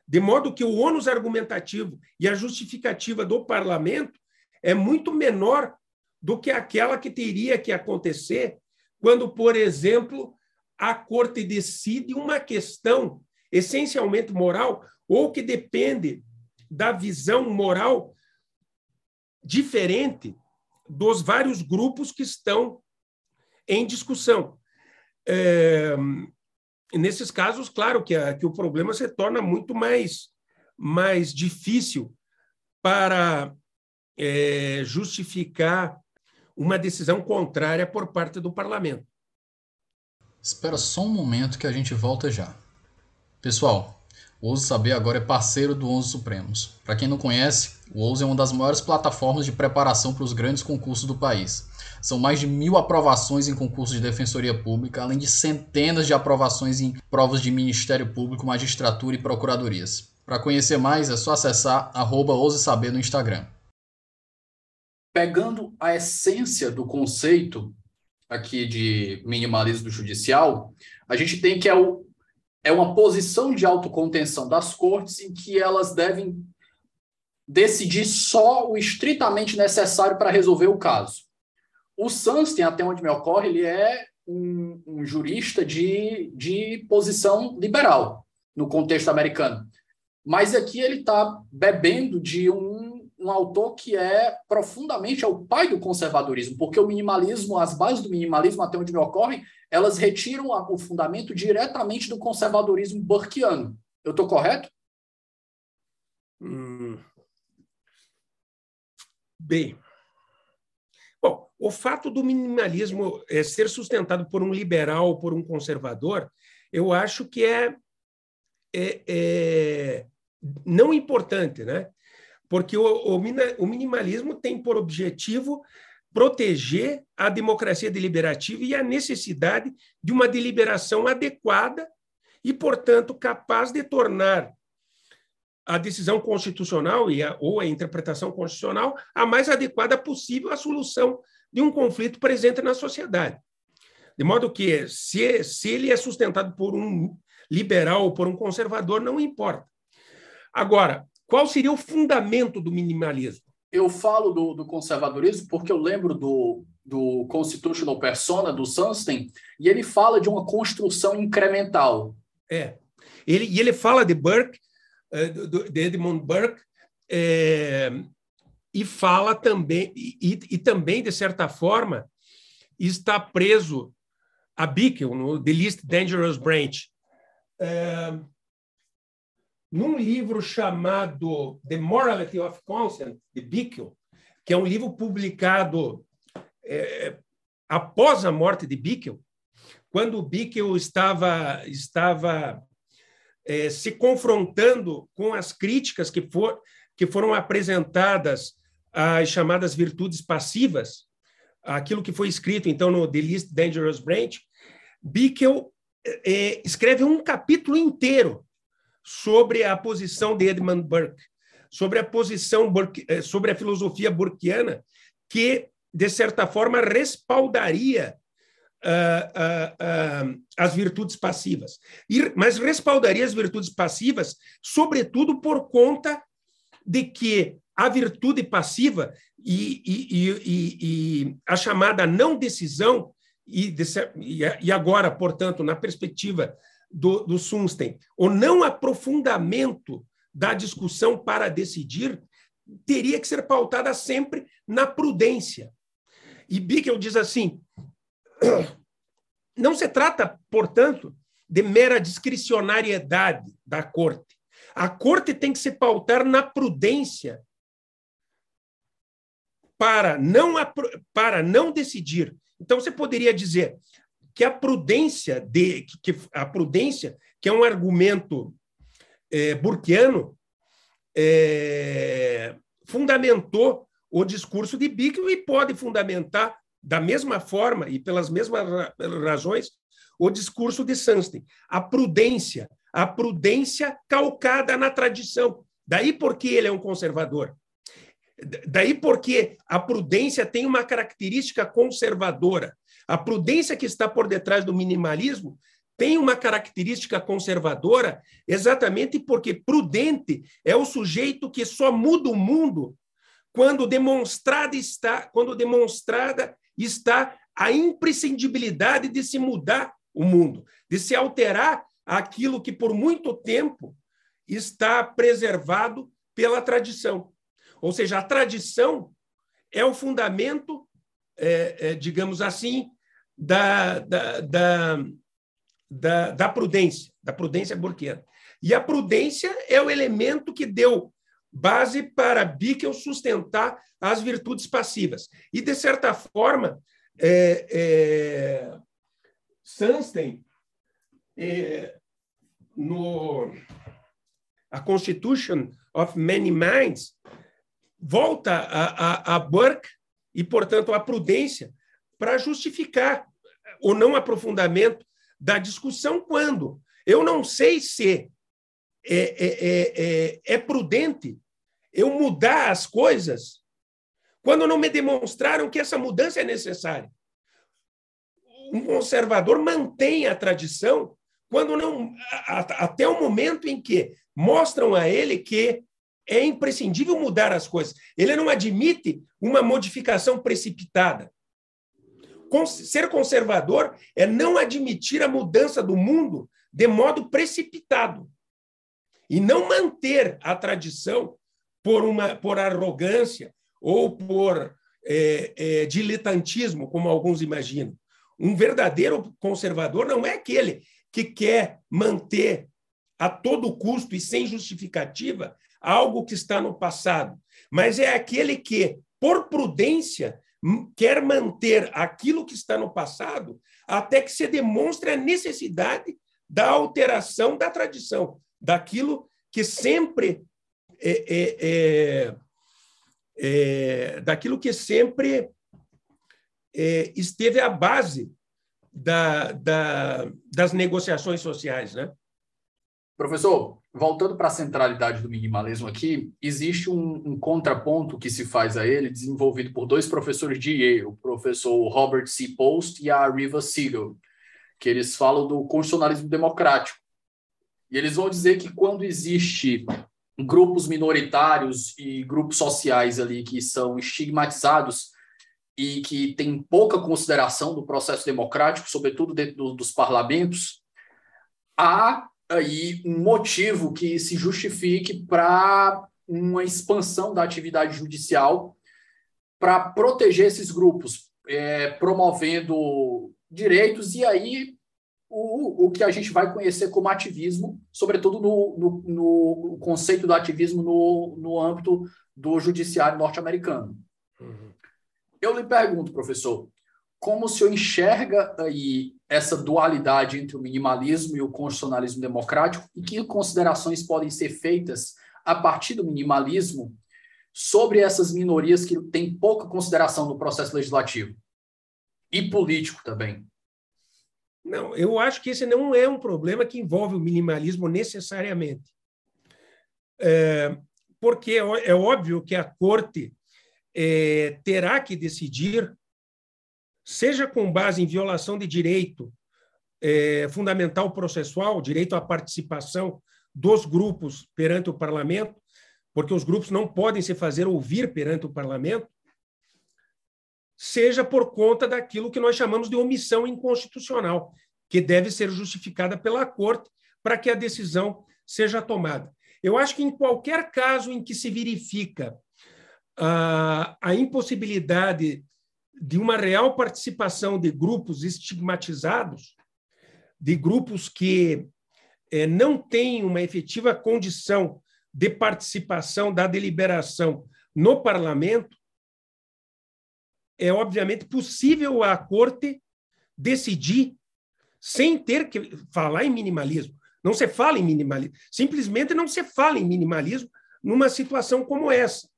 De modo que o ônus argumentativo e a justificativa do parlamento é muito menor do que aquela que teria que acontecer quando, por exemplo, a corte decide uma questão essencialmente moral ou que depende da visão moral diferente dos vários grupos que estão em discussão. É, nesses casos, claro que, a, que o problema se torna muito mais, mais difícil para é, justificar uma decisão contrária por parte do parlamento. Espera só um momento que a gente volta já. Pessoal, o Ouso Saber agora é parceiro do Onze Supremos. Para quem não conhece, o Ouso é uma das maiores plataformas de preparação para os grandes concursos do país. São mais de mil aprovações em concursos de defensoria pública, além de centenas de aprovações em provas de Ministério Público, magistratura e procuradorias. Para conhecer mais, é só acessar arroba Saber no Instagram. Pegando a essência do conceito aqui de minimalismo judicial, a gente tem que é o é uma posição de autocontenção das cortes em que elas devem decidir só o estritamente necessário para resolver o caso. O Sunstein, até onde me ocorre, ele é um, um jurista de, de posição liberal no contexto americano. Mas aqui ele está bebendo de um, um autor que é profundamente é o pai do conservadorismo, porque o minimalismo, as bases do minimalismo, até onde me ocorre, elas retiram o fundamento diretamente do conservadorismo burkeano. Eu estou correto? Hum. Bem, bom, o fato do minimalismo é, ser sustentado por um liberal por um conservador, eu acho que é, é, é não importante, né? Porque o, o, o minimalismo tem por objetivo proteger a democracia deliberativa e a necessidade de uma deliberação adequada e, portanto, capaz de tornar a decisão constitucional e a, ou a interpretação constitucional a mais adequada possível à solução de um conflito presente na sociedade. De modo que, se, se ele é sustentado por um liberal ou por um conservador, não importa. Agora, qual seria o fundamento do minimalismo? eu falo do, do, conservadorismo porque eu lembro do, do Constitutional Persona, do Sunstein, e ele fala de uma construção incremental. É. Ele, e ele fala de Burke, eh, de Edmund Burke, é, e fala também, e, e, também, de certa forma, está preso a Bickel, no The Least Dangerous Branch. É, num livro chamado The Morality of Consent, de Bickel, que é um livro publicado é, após a morte de Bickel, quando Bickel estava, estava é, se confrontando com as críticas que, for, que foram apresentadas às chamadas virtudes passivas, aquilo que foi escrito então no The Least Dangerous Branch, Bickel é, escreve um capítulo inteiro sobre a posição de Edmund Burke, sobre a posição é, sobre a filosofia burkeana que de certa forma respaldaria uh, uh, uh, as virtudes passivas, e, mas respaldaria as virtudes passivas, sobretudo por conta de que a virtude passiva e, e, e, a chamada não decisão, e agora, portanto, na perspectiva do, do Sunstein, o não aprofundamento da discussão para decidir teria que ser pautada sempre na prudência. E Bickel diz assim: não se trata, portanto, de mera discricionariedade da corte. A corte tem que se pautar na prudência para não, para não decidir. Então, você poderia dizer que a prudência, de, que a prudência, que é um argumento é, burkiano, é, fundamentou o discurso de Bickel e pode fundamentar da mesma forma e pelas mesmas razões o discurso de Sunstein. A prudência, a prudência calcada na tradição. Daí porque ele é um conservador. Daí porque a prudência tem uma característica conservadora. A prudência que está por detrás do minimalismo tem uma característica conservadora exatamente porque prudente é o sujeito que só muda o mundo quando demonstrada está, quando demonstrada está a imprescindibilidade de se mudar o mundo, de se alterar aquilo que por muito tempo está preservado pela tradição. Ou seja, a tradição é o fundamento, é, é, digamos assim, da, da, da, da, da prudência, da prudência burquiana. E a prudência é o elemento que deu base para Bickel sustentar as virtudes passivas. E, de certa forma, é, é, Sunstein, é, no a Constitution of Many Minds, volta a, a, a Burke e, portanto, a prudência para justificar o não aprofundamento da discussão quando eu não sei se é, é, é, é prudente eu mudar as coisas quando não me demonstraram que essa mudança é necessária. Um conservador mantém a tradição quando não até o momento em que mostram a ele que é imprescindível mudar as coisas. Ele não admite uma modificação precipitada. Ser conservador é não admitir a mudança do mundo de modo precipitado e não manter a tradição por, uma, por arrogância ou por é, é, diletantismo, como alguns imaginam. Um verdadeiro conservador não é aquele que quer manter a todo custo e sem justificativa algo que está no passado, mas é aquele que, por prudência, quer manter aquilo que está no passado até que se demonstre a necessidade da alteração da tradição, daquilo que sempre é, é, é, é daquilo que sempre é, esteve à base da, da, das negociações sociais, né? Professor, voltando para a centralidade do minimalismo aqui, existe um, um, contraponto que se faz a ele, desenvolvido por dois professores de Yale, o professor Robert C. Post e a Riva Siegel, que eles falam do constitucionalismo democrático. E eles vão dizer que quando existe grupos minoritários e grupos sociais ali que são estigmatizados e que têm pouca consideração do processo democrático, sobretudo dentro do, dos parlamentos, há aí um motivo que se justifique para uma expansão da atividade judicial para proteger esses grupos, é, promovendo direitos e aí o, o que a gente vai conhecer como ativismo, sobretudo no, no, no conceito do ativismo no, no âmbito do judiciário norte-americano. Uhum. Eu lhe pergunto, professor, como o senhor enxerga aí essa dualidade entre o minimalismo e o constitucionalismo democrático e que considerações podem ser feitas a partir do minimalismo sobre essas minorias que têm pouca consideração no processo legislativo e político também? Não, eu acho que esse não é um problema que envolve o minimalismo necessariamente. É, porque é, é óbvio que a corte é, terá que decidir seja com base em violação de direito é, fundamental processual, direito à participação dos grupos perante o parlamento, porque os grupos não podem se fazer ouvir perante o parlamento, seja por conta daquilo que nós chamamos de omissão inconstitucional, que deve ser justificada pela Corte para que a decisão seja tomada. Eu acho que em qualquer caso em que se verifica a, a impossibilidade de uma real participação de grupos estigmatizados, de grupos que é, não têm uma efetiva condição de participação da deliberação no parlamento, é obviamente possível a corte decidir sem ter que falar em minimalismo. Não se fala em minimalismo, simplesmente não se fala em minimalismo numa situação como essa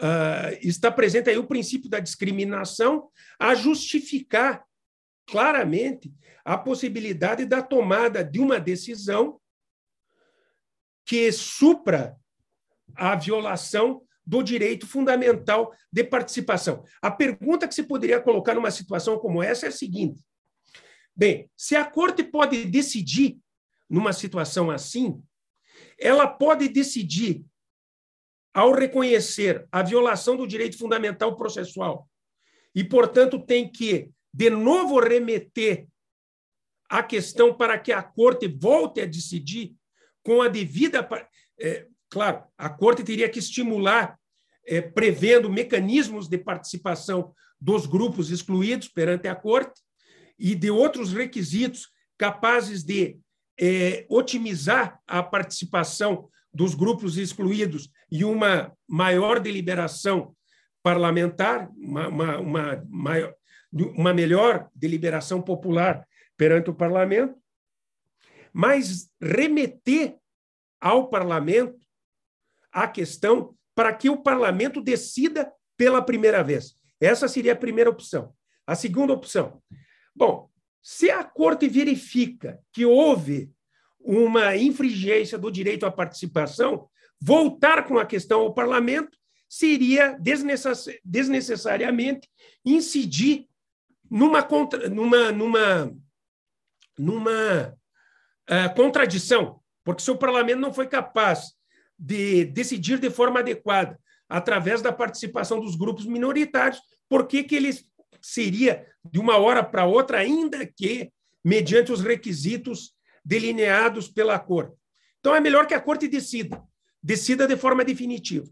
uh, está presente aí o princípio da discriminação a justificar claramente a possibilidade da tomada de uma decisão que supra a violação do direito fundamental de participação. A pergunta que se poderia colocar numa situação como essa é a seguinte: bem, se a corte pode decidir numa situação assim, ela pode decidir ao reconhecer a violação do direito fundamental processual e, portanto, tem que, de novo, remeter a questão para que a corte volte a decidir com a devida. É, claro, a corte teria que estimular, é, prevendo mecanismos de participação dos grupos excluídos perante a corte e de outros requisitos capazes de é, otimizar a participação dos grupos excluídos e uma maior deliberação parlamentar, uma, uma, uma, maior, uma melhor deliberação popular perante o parlamento, mas remeter ao parlamento a questão para que o parlamento decida pela primeira vez. Essa seria a primeira opção. A segunda opção. Bom, se a corte verifica que houve uma infringência do direito à participação, voltar com a questão ao parlamento seria desnecessariamente incidir numa, contra, numa, numa, numa uh, contradição, porque se o parlamento não foi capaz de decidir de forma adequada através da participação dos grupos minoritários, por que, que ele seria, de uma hora para outra, ainda que mediante os requisitos delineados pela Corte. Então, é melhor que a Corte decida, decida de forma definitiva.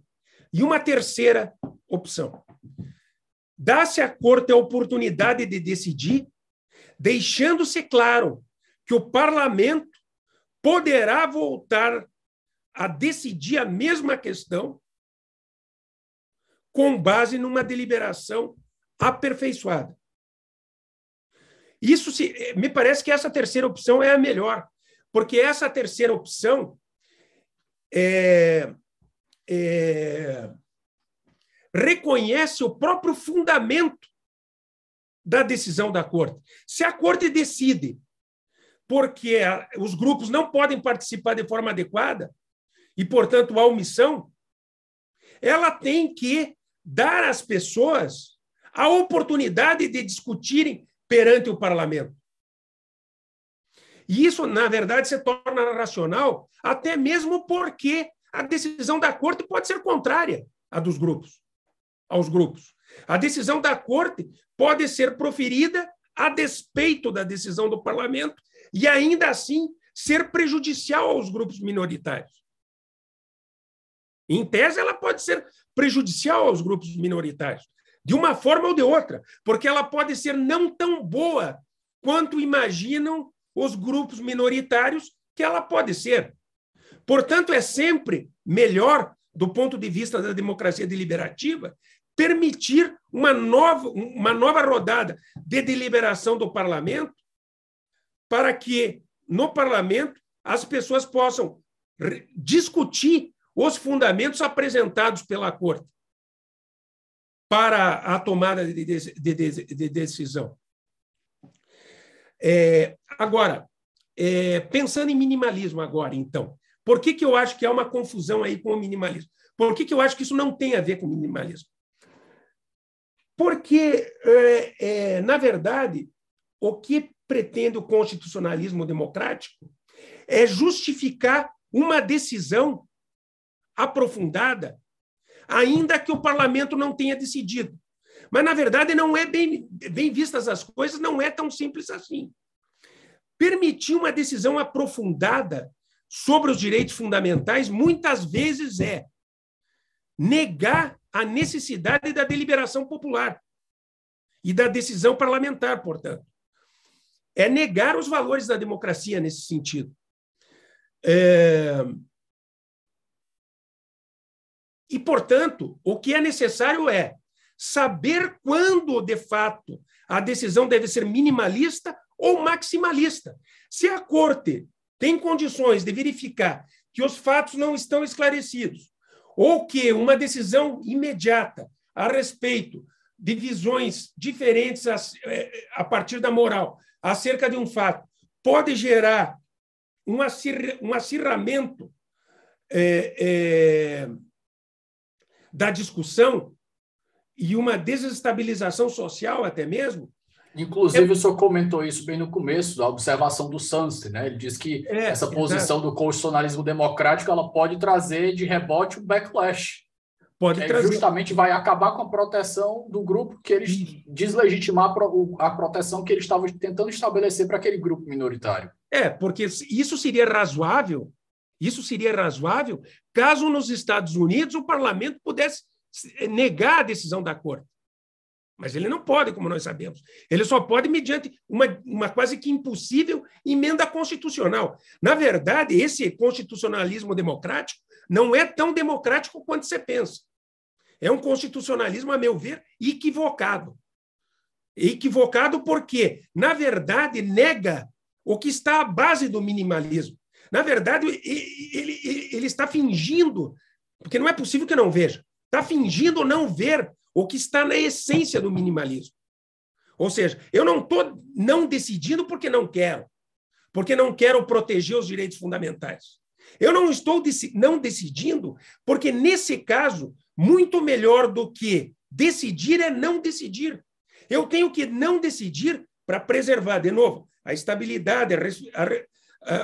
E uma terceira opção: dá-se à Corte a oportunidade de decidir, deixando-se claro que o parlamento poderá voltar a decidir a mesma questão com base numa deliberação aperfeiçoada. Isso se, me parece que essa terceira opção é a melhor, porque essa terceira opção é, é, reconhece o próprio fundamento da decisão da corte. Se a corte decide porque os grupos não podem participar de forma adequada e, portanto, há omissão, ela tem que dar às pessoas a oportunidade de discutirem perante o parlamento. E isso, na verdade, se torna racional, até mesmo porque a decisão da corte pode ser contrária à dos grupos, aos grupos. A decisão da corte pode ser proferida a despeito da decisão do parlamento e ainda assim ser prejudicial aos grupos minoritários. Em tese, ela pode ser prejudicial aos grupos minoritários de uma forma ou de outra, porque ela pode ser não tão boa quanto imaginam os grupos minoritários que ela pode ser. Portanto, é sempre melhor, do ponto de vista da democracia deliberativa, permitir uma nova, uma nova rodada de deliberação do parlamento, para que no parlamento as pessoas possam discutir os fundamentos apresentados pela Corte para a tomada de, de, de, de decisão. É, agora, é, pensando em minimalismo agora, então, por que, que eu acho que há uma confusão aí com o minimalismo? Por que, que eu acho que isso não tem a ver com minimalismo? Porque, é, é, na verdade, o que pretende o constitucionalismo democrático é justificar uma decisão aprofundada, ainda que o parlamento não tenha decidido. Mas, na verdade, não é bem, bem vistas as coisas, não é tão simples assim. Permitir uma decisão aprofundada sobre os direitos fundamentais, muitas vezes é negar a necessidade da deliberação popular e da decisão parlamentar, portanto. É negar os valores da democracia nesse sentido. É... E, portanto, o que é necessário é saber quando, de fato, a decisão deve ser minimalista ou maximalista. Se a corte tem condições de verificar que os fatos não estão esclarecidos, ou que uma decisão imediata a respeito de visões diferentes a, é, a partir da moral acerca de um fato pode gerar um, acir, um acirramento é, é, da discussão e uma desestabilização social até mesmo. Inclusive, é... o senhor comentou isso bem no começo, da observação do Sanst, né? Ele diz que é, essa posição do constitucionalismo democrático ela pode trazer de rebote um backlash. Pode que trazer. Justamente vai acabar com a proteção do grupo que eles deslegitimar a proteção que eles estavam tentando estabelecer para aquele grupo minoritário. É, porque isso seria razoável, isso seria razoável caso nos Estados Unidos o parlamento pudesse negar a decisão da Corte. Mas ele não pode, como nós sabemos. Ele só pode mediante uma, uma quase que impossível emenda constitucional. Na verdade, esse constitucionalismo democrático não é tão democrático quanto você pensa. É um constitucionalismo, a meu ver, equivocado. Equivocado porque, na verdade, nega o que está à base do minimalismo. Na verdade, ele, ele, ele está fingindo, porque não é possível que não veja, está fingindo não ver o que está na essência do minimalismo. Ou seja, eu não estou não decidindo porque não quero, porque não quero proteger os direitos fundamentais. Eu não estou não decidindo porque, nesse caso, muito melhor do que decidir é não decidir. Eu tenho que não decidir para preservar, de novo, a estabilidade, a,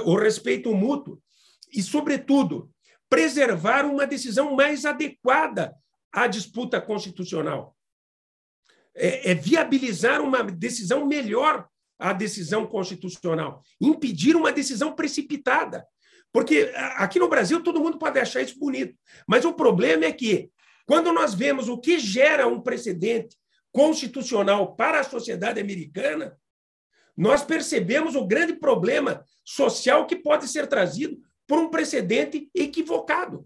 o respeito mútuo e, sobretudo, preservar uma decisão mais adequada à disputa constitucional. É, é viabilizar uma decisão melhor à decisão constitucional, impedir uma decisão precipitada. Porque aqui no Brasil todo mundo pode achar isso bonito, mas o problema é que, quando nós vemos o que gera um precedente constitucional para a sociedade americana, nós percebemos o grande problema social que pode ser trazido por um precedente equivocado,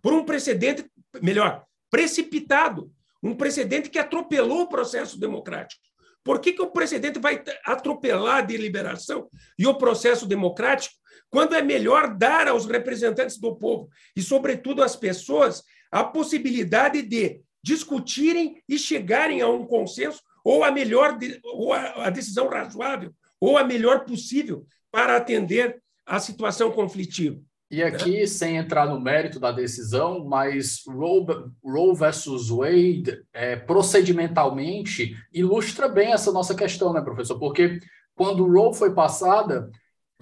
por um precedente, melhor, precipitado, um precedente que atropelou o processo democrático. Por que, que o precedente vai atropelar a deliberação e o processo democrático quando é melhor dar aos representantes do povo e, sobretudo, às pessoas a possibilidade de discutirem e chegarem a um consenso ou a melhor ou a, decisão razoável, ou a melhor possível para atender a situação conflitiva. E aqui, né? sem entrar no mérito da decisão, mas Roe, Roe versus Wade, é, procedimentalmente, ilustra bem essa nossa questão, né, professor? Porque quando Roe foi passada,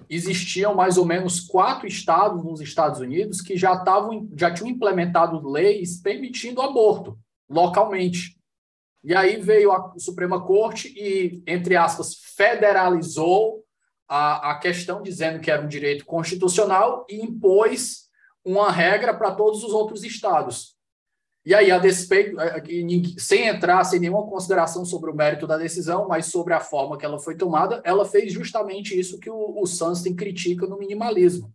existiam mais ou menos quatro estados nos Estados Unidos que já, tavam, já tinham implementado leis permitindo aborto localmente. E aí veio a Suprema Corte e, entre aspas, federalizou a, a questão, dizendo que era um direito constitucional e impôs uma regra para todos os outros estados. E aí, a despeito, sem entrar, sem nenhuma consideração sobre o mérito da decisão, mas sobre a forma que ela foi tomada, ela fez justamente isso que o, o Sunstein critica no minimalismo.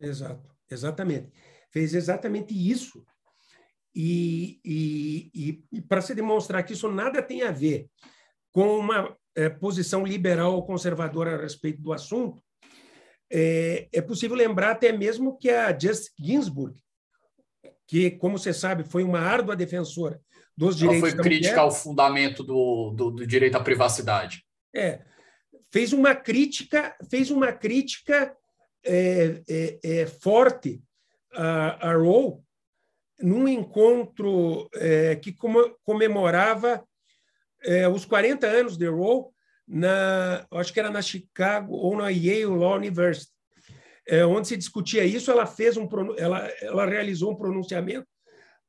Exato, exatamente. Fez exatamente isso e, e, e, e para se demonstrar que isso nada tem a ver com uma é, posição liberal ou conservadora a respeito do assunto, é, é possível lembrar até mesmo que a Just Ginsburg, que, como você sabe, foi uma árdua defensora dos direitos Ela foi crítica mulher, ao fundamento do, do, do, direito à privacidade. É, fez uma crítica, fez uma crítica é, é, é forte a, a Roe num encontro é, que comemorava é, os 40 anos de Roe, na, acho que era na Chicago ou na Yale Law University, é, onde se discutia isso. Ela fez um, ela, ela realizou um pronunciamento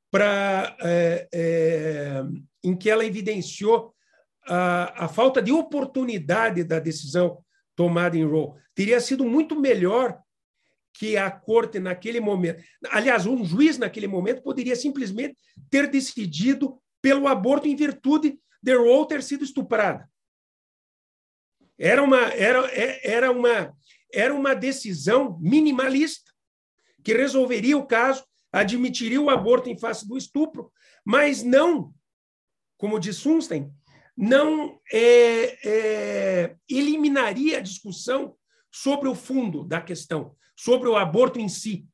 para é, é, em que ela evidenciou a, a falta de oportunidade da decisão tomada em Roe. Teria sido muito melhor que a corte naquele momento, aliás, um juiz naquele momento poderia simplesmente ter decidido pelo aborto em virtude de Roe ter sido estuprada. Era uma era, é, era uma era uma decisão minimalista que resolveria o caso, admitiria o aborto em face do estupro, mas não, como diz Sunstein, não é, é, eliminaria a discussão sobre o fundo da questão, sobre o aborto em si.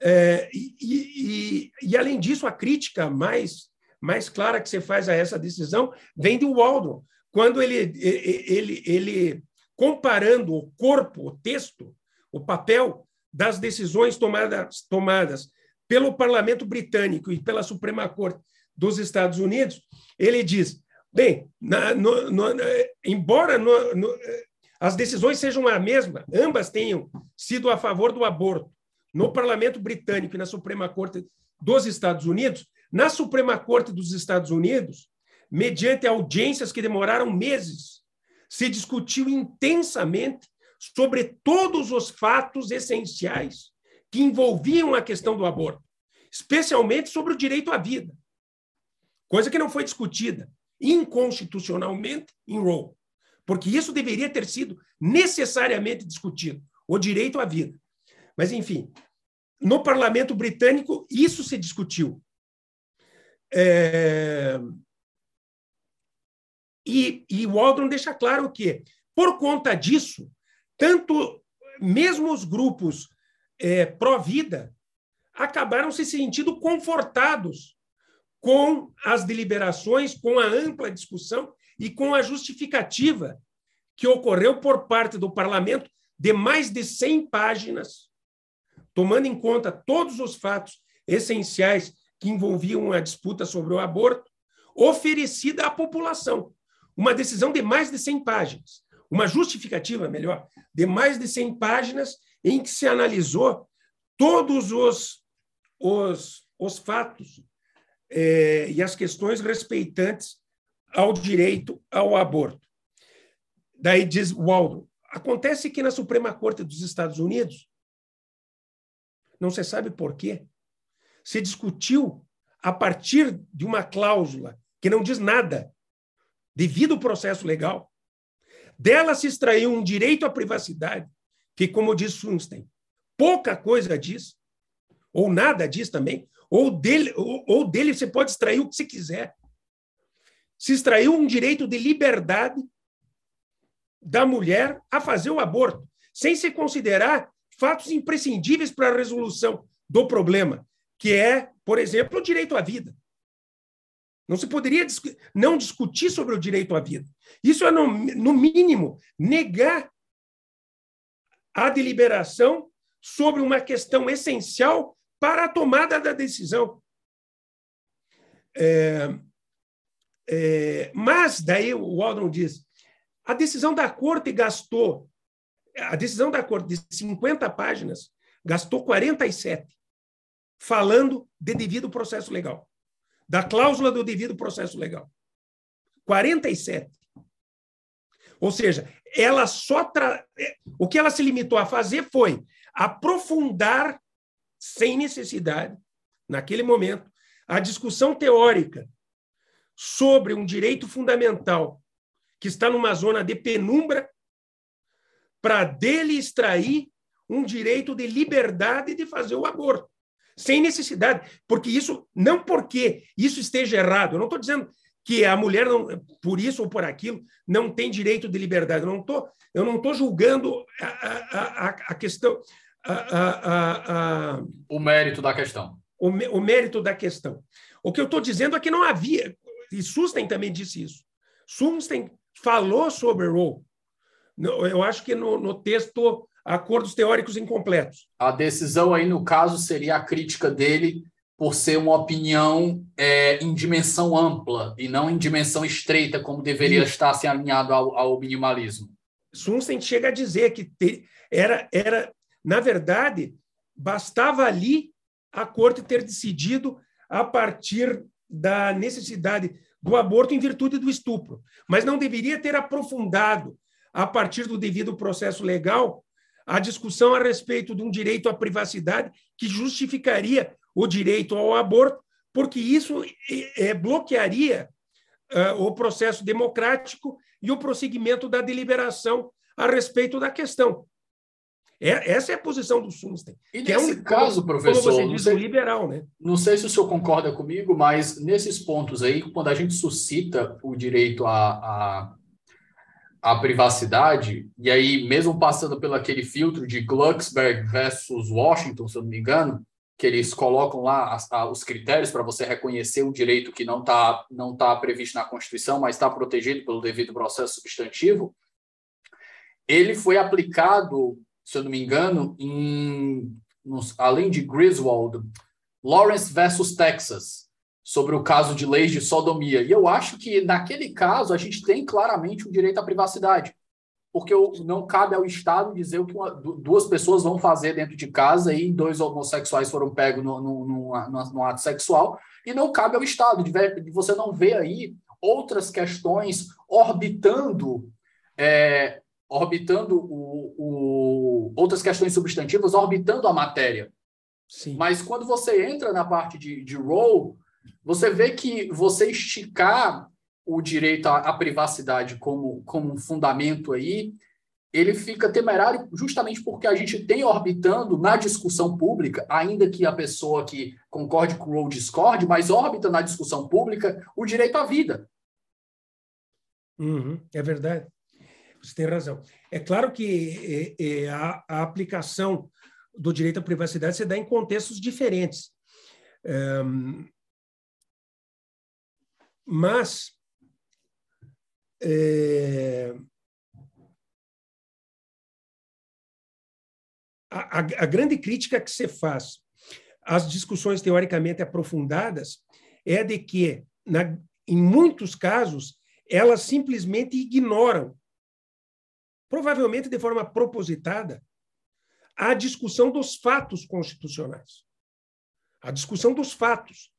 É, e, e, e, além disso, a crítica mais, mais clara que você faz a essa decisão vem de Waldron, quando ele, ele, ele comparando o corpo, o texto, o papel das decisões tomadas, tomadas pelo parlamento britânico e pela Suprema Corte dos Estados Unidos, ele diz: bem, na, no, no, embora no, as decisões sejam a mesma, ambas tenham sido a favor do aborto. No parlamento britânico e na Suprema Corte dos Estados Unidos, na Suprema Corte dos Estados Unidos, mediante audiências que demoraram meses, se discutiu intensamente sobre todos os fatos essenciais que envolviam a questão do aborto, especialmente sobre o direito à vida, coisa que não foi discutida inconstitucionalmente em Roe porque isso deveria ter sido necessariamente discutido, o direito à vida. Mas, enfim, no parlamento britânico, isso se discutiu. É... E, e Waldron deixa claro que, por conta disso, tanto mesmo os grupos é, pró-vida acabaram se sentindo confortados com as deliberações, com a ampla discussão e com a justificativa que ocorreu por parte do parlamento de mais de 100 páginas, tomando em conta todos os fatos essenciais que envolviam a disputa sobre o aborto, oferecida à população. Uma decisão de mais de 100 páginas, uma justificativa, melhor, de mais de 100 páginas, em que se analisou todos os, os, os fatos eh, e as questões respeitantes ao direito ao aborto. Daí diz Waldron, acontece que na Suprema Corte dos Estados Unidos, não se sabe por quê, se discutiu a partir de uma cláusula que não diz nada, devido ao processo legal, dela se extraiu um direito à privacidade, que, como diz Sunstein, pouca coisa diz, ou nada diz também, ou dele, ou, ou dele você pode extrair o que você quiser se extraiu um direito de liberdade da mulher a fazer o aborto, sem se considerar fatos imprescindíveis para a resolução do problema, que é, por exemplo, o direito à vida. Não se poderia não discutir sobre o direito à vida. Isso é, no, no mínimo, negar a deliberação sobre uma questão essencial para a tomada da decisão. É, é, mas, daí o Waldron diz, a decisão da corte gastou, a decisão da corte de 50 páginas, gastou 47, falando de devido processo legal, da cláusula do devido processo legal. 47. Ou seja, ela só tra... o que ela se limitou a fazer foi aprofundar sem necessidade, naquele momento, a discussão teórica sobre um direito fundamental que está numa zona de penumbra para dele extrair um direito de liberdade de fazer o aborto, sem necessidade, porque isso não porque isso esteja errado. Eu não estou dizendo que a mulher não, por isso ou por aquilo não tem direito de liberdade. Eu não estou eu não estou julgando a, a, a, a questão o mérito da questão. O, o mérito da questão. O que eu estou dizendo é que não havia, e Susten também disse isso. Susten falou sobre Roe. Eu acho que no, no texto Acordos Teóricos Incompletos. A decisão aí, no caso, seria a crítica dele por ser uma opinião é, em dimensão ampla e não em dimensão estreita, como deveria estar se alinhado ao, ao minimalismo. Sunstein chega a dizer que te, era, era, na verdade, bastava ali a corte ter decidido a partir da necessidade do aborto em virtude do estupro, mas não deveria ter aprofundado, a partir do devido processo legal, a discussão a respeito de um direito à privacidade que justificaria o direito ao aborto, porque isso é, bloquearia uh, o processo democrático e o prosseguimento da deliberação a respeito da questão. É, essa é a posição do Sunstein. E nesse é um, caso, professor, como você diz, sei, liberal, né? Não sei se o senhor concorda comigo, mas nesses pontos aí, quando a gente suscita o direito à, à, à privacidade, e aí mesmo passando pelo aquele filtro de Glucksberg versus Washington, se eu não me engano, que eles colocam lá as, a, os critérios para você reconhecer um direito que não está não tá previsto na Constituição, mas está protegido pelo devido processo substantivo, ele foi aplicado se eu não me engano, em, nos, além de Griswold, Lawrence versus Texas, sobre o caso de leis de sodomia. E eu acho que, naquele caso, a gente tem claramente o direito à privacidade, porque não cabe ao Estado dizer o que uma, duas pessoas vão fazer dentro de casa e dois homossexuais foram pegos no, no, no, no ato sexual, e não cabe ao Estado, você não ver aí outras questões orbitando é, orbitando o, o, outras questões substantivas, orbitando a matéria. Sim. Mas quando você entra na parte de, de role, você vê que você esticar o direito à, à privacidade como, como um fundamento aí, ele fica temerário justamente porque a gente tem orbitando na discussão pública, ainda que a pessoa que concorde com o role discorde, mas orbita na discussão pública o direito à vida. Uhum, é verdade. Você tem razão. É claro que é, é, a, a, aplicação do direito à privacidade se dá em contextos diferentes. Mas é, a, a, a grande crítica que se faz às discussões teoricamente aprofundadas é de que, na, em muitos casos, elas simplesmente ignoram provavelmente de forma propositada, a discussão dos fatos constitucionais. A discussão dos fatos.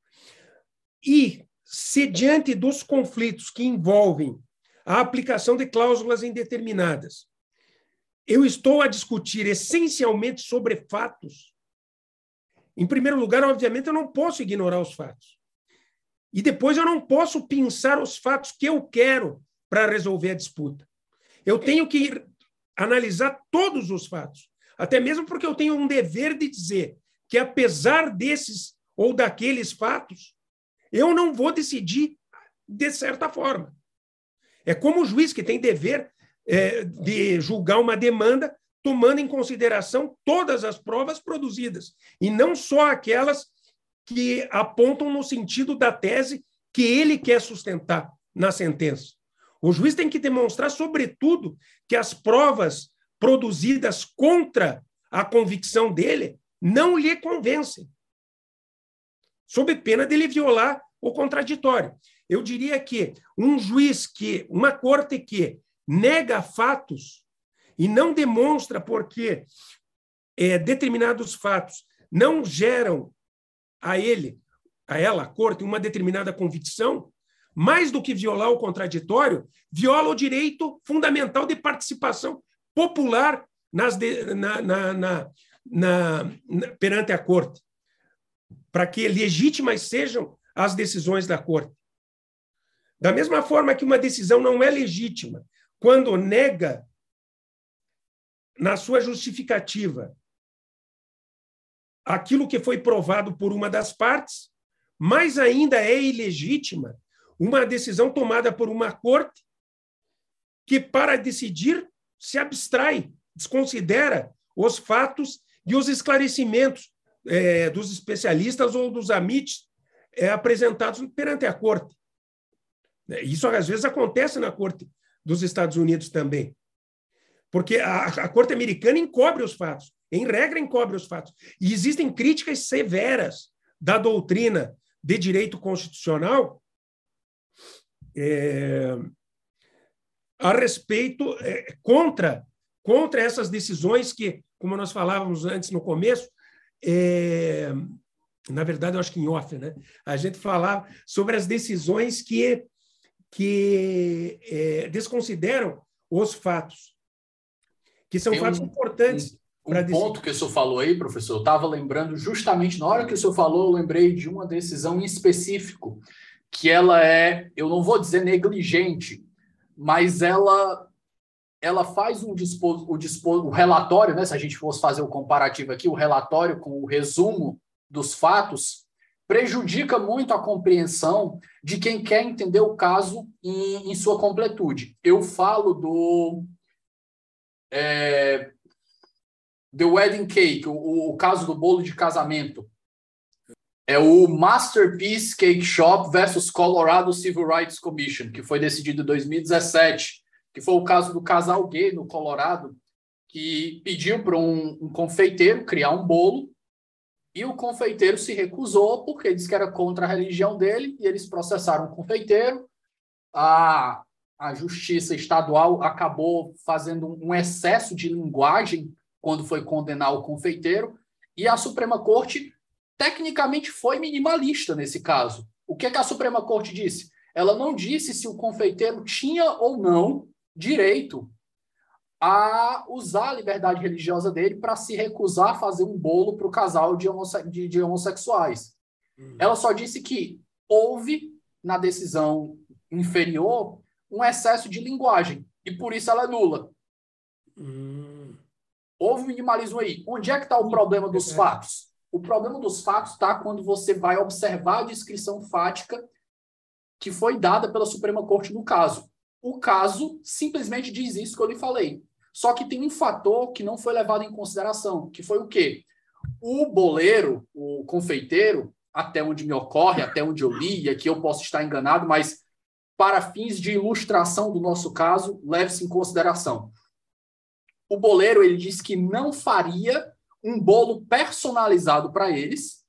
E, se diante dos conflitos que envolvem a aplicação de cláusulas indeterminadas, eu estou a discutir essencialmente sobre fatos, em primeiro lugar, obviamente, eu não posso ignorar os fatos. E depois eu não posso pensar os fatos que eu quero para resolver a disputa. Eu tenho que analisar todos os fatos, até mesmo porque eu tenho um dever de dizer que, apesar desses ou daqueles fatos, eu não vou decidir de certa forma. É como o juiz que tem dever é, de julgar uma demanda tomando em consideração todas as provas produzidas, e não só aquelas que apontam no sentido da tese que ele quer sustentar na sentença. O juiz tem que demonstrar, sobretudo, que as provas produzidas contra a convicção dele não lhe convencem, sob pena dele violar o contraditório. Eu diria que um juiz que, uma corte que nega fatos e não demonstra porque é, determinados fatos não geram a ele, a ela, a corte, uma determinada convicção, mais do que violar o contraditório, viola o direito fundamental de participação popular nas de, na, na, na, na, perante a corte, para que legítimas sejam as decisões da corte. Da mesma forma que uma decisão não é legítima quando nega na sua justificativa aquilo que foi provado por uma das partes, mais ainda é ilegítima uma decisão tomada por uma corte que, para decidir, se abstrai, desconsidera os fatos e os esclarecimentos é, dos especialistas ou dos amites é, apresentados perante a corte. Isso às vezes acontece na corte dos Estados Unidos também. Porque a, a corte americana encobre os fatos, em regra encobre os fatos. E existem críticas severas da doutrina de direito constitucional é, a respeito é, contra contra essas decisões que, como nós falávamos antes no começo, é, na verdade, eu acho que em off, né? A gente falava sobre as decisões que, que é, desconsideram os fatos, que são Tem fatos um, importantes. Um, um ponto que o senhor falou aí, professor, eu estava lembrando justamente na hora que o senhor falou, eu lembrei de uma decisão em específico, que ela é, eu não vou dizer negligente, mas ela ela faz um dispos, o, dispos, o relatório, né, se a gente fosse fazer o comparativo aqui, o relatório com o resumo dos fatos, prejudica muito a compreensão de quem quer entender o caso em, em sua completude. Eu falo do é, The Wedding Cake, o, o caso do bolo de casamento. É o Masterpiece Cake Shop versus Colorado Civil Rights Commission, que foi decidido em 2017, que foi o caso do casal gay no Colorado, que pediu para um, um confeiteiro criar um bolo e o confeiteiro se recusou porque disse que era contra a religião dele e eles processaram o confeiteiro. A, a justiça estadual acabou fazendo um excesso de linguagem quando foi condenar o confeiteiro e a Suprema Corte tecnicamente foi minimalista nesse caso. O que, é que a Suprema Corte disse? Ela não disse se o confeiteiro tinha ou não direito a usar a liberdade religiosa dele para se recusar a fazer um bolo para o casal de, homosse de, de homossexuais. Hum. Ela só disse que houve, na decisão inferior, um excesso de linguagem, e por isso ela é nula. Hum. Houve minimalismo aí. Onde é que está o problema dos fatos? O problema dos fatos está quando você vai observar a descrição fática que foi dada pela Suprema Corte no caso. O caso simplesmente diz isso que eu lhe falei. Só que tem um fator que não foi levado em consideração, que foi o quê? O boleiro, o confeiteiro, até onde me ocorre, até onde eu li, e aqui eu posso estar enganado, mas para fins de ilustração do nosso caso, leve-se em consideração. O boleiro ele disse que não faria um bolo personalizado para eles,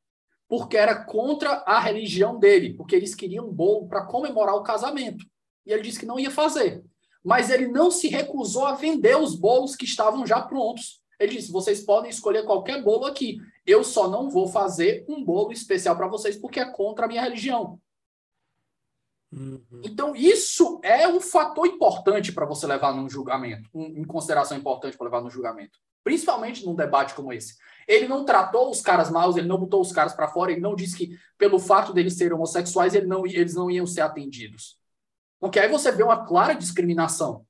porque era contra a religião dele, porque eles queriam um bolo para comemorar o casamento. E ele disse que não ia fazer mas ele não se recusou a vender os bolos que estavam já prontos. Ele disse: vocês podem escolher qualquer bolo aqui. Eu só não vou fazer um bolo especial para vocês porque é contra a minha religião. Uhum. Então, isso é um fator importante para você levar num julgamento, um, em consideração importante para levar no julgamento. Principalmente num debate como esse. Ele não tratou os caras maus, ele não botou os caras para fora, ele não disse que, pelo fato deles serem homossexuais, ele não, eles não iam ser atendidos. Porque aí você vê uma clara discriminação.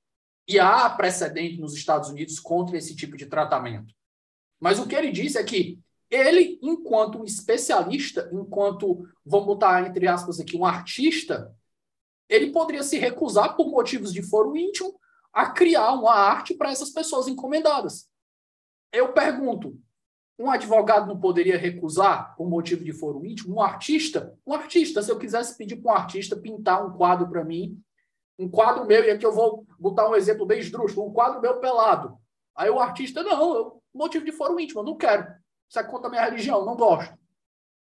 E há precedente nos Estados Unidos contra esse tipo de tratamento. Mas o que ele disse é que ele, enquanto um especialista, enquanto, vamos botar entre aspas aqui, um artista, ele poderia se recusar por motivos de foro íntimo a criar uma arte para essas pessoas encomendadas. Eu pergunto, um advogado não poderia recusar por motivo de foro íntimo? Um artista? Um artista, se eu quisesse pedir para um artista pintar um quadro para mim, um quadro meu, e aqui eu vou botar um exemplo bem esdrúxulo, um quadro meu pelado. Aí o artista, não, eu, motivo de foro íntimo, eu não quero. Isso é contra a minha religião, não gosto.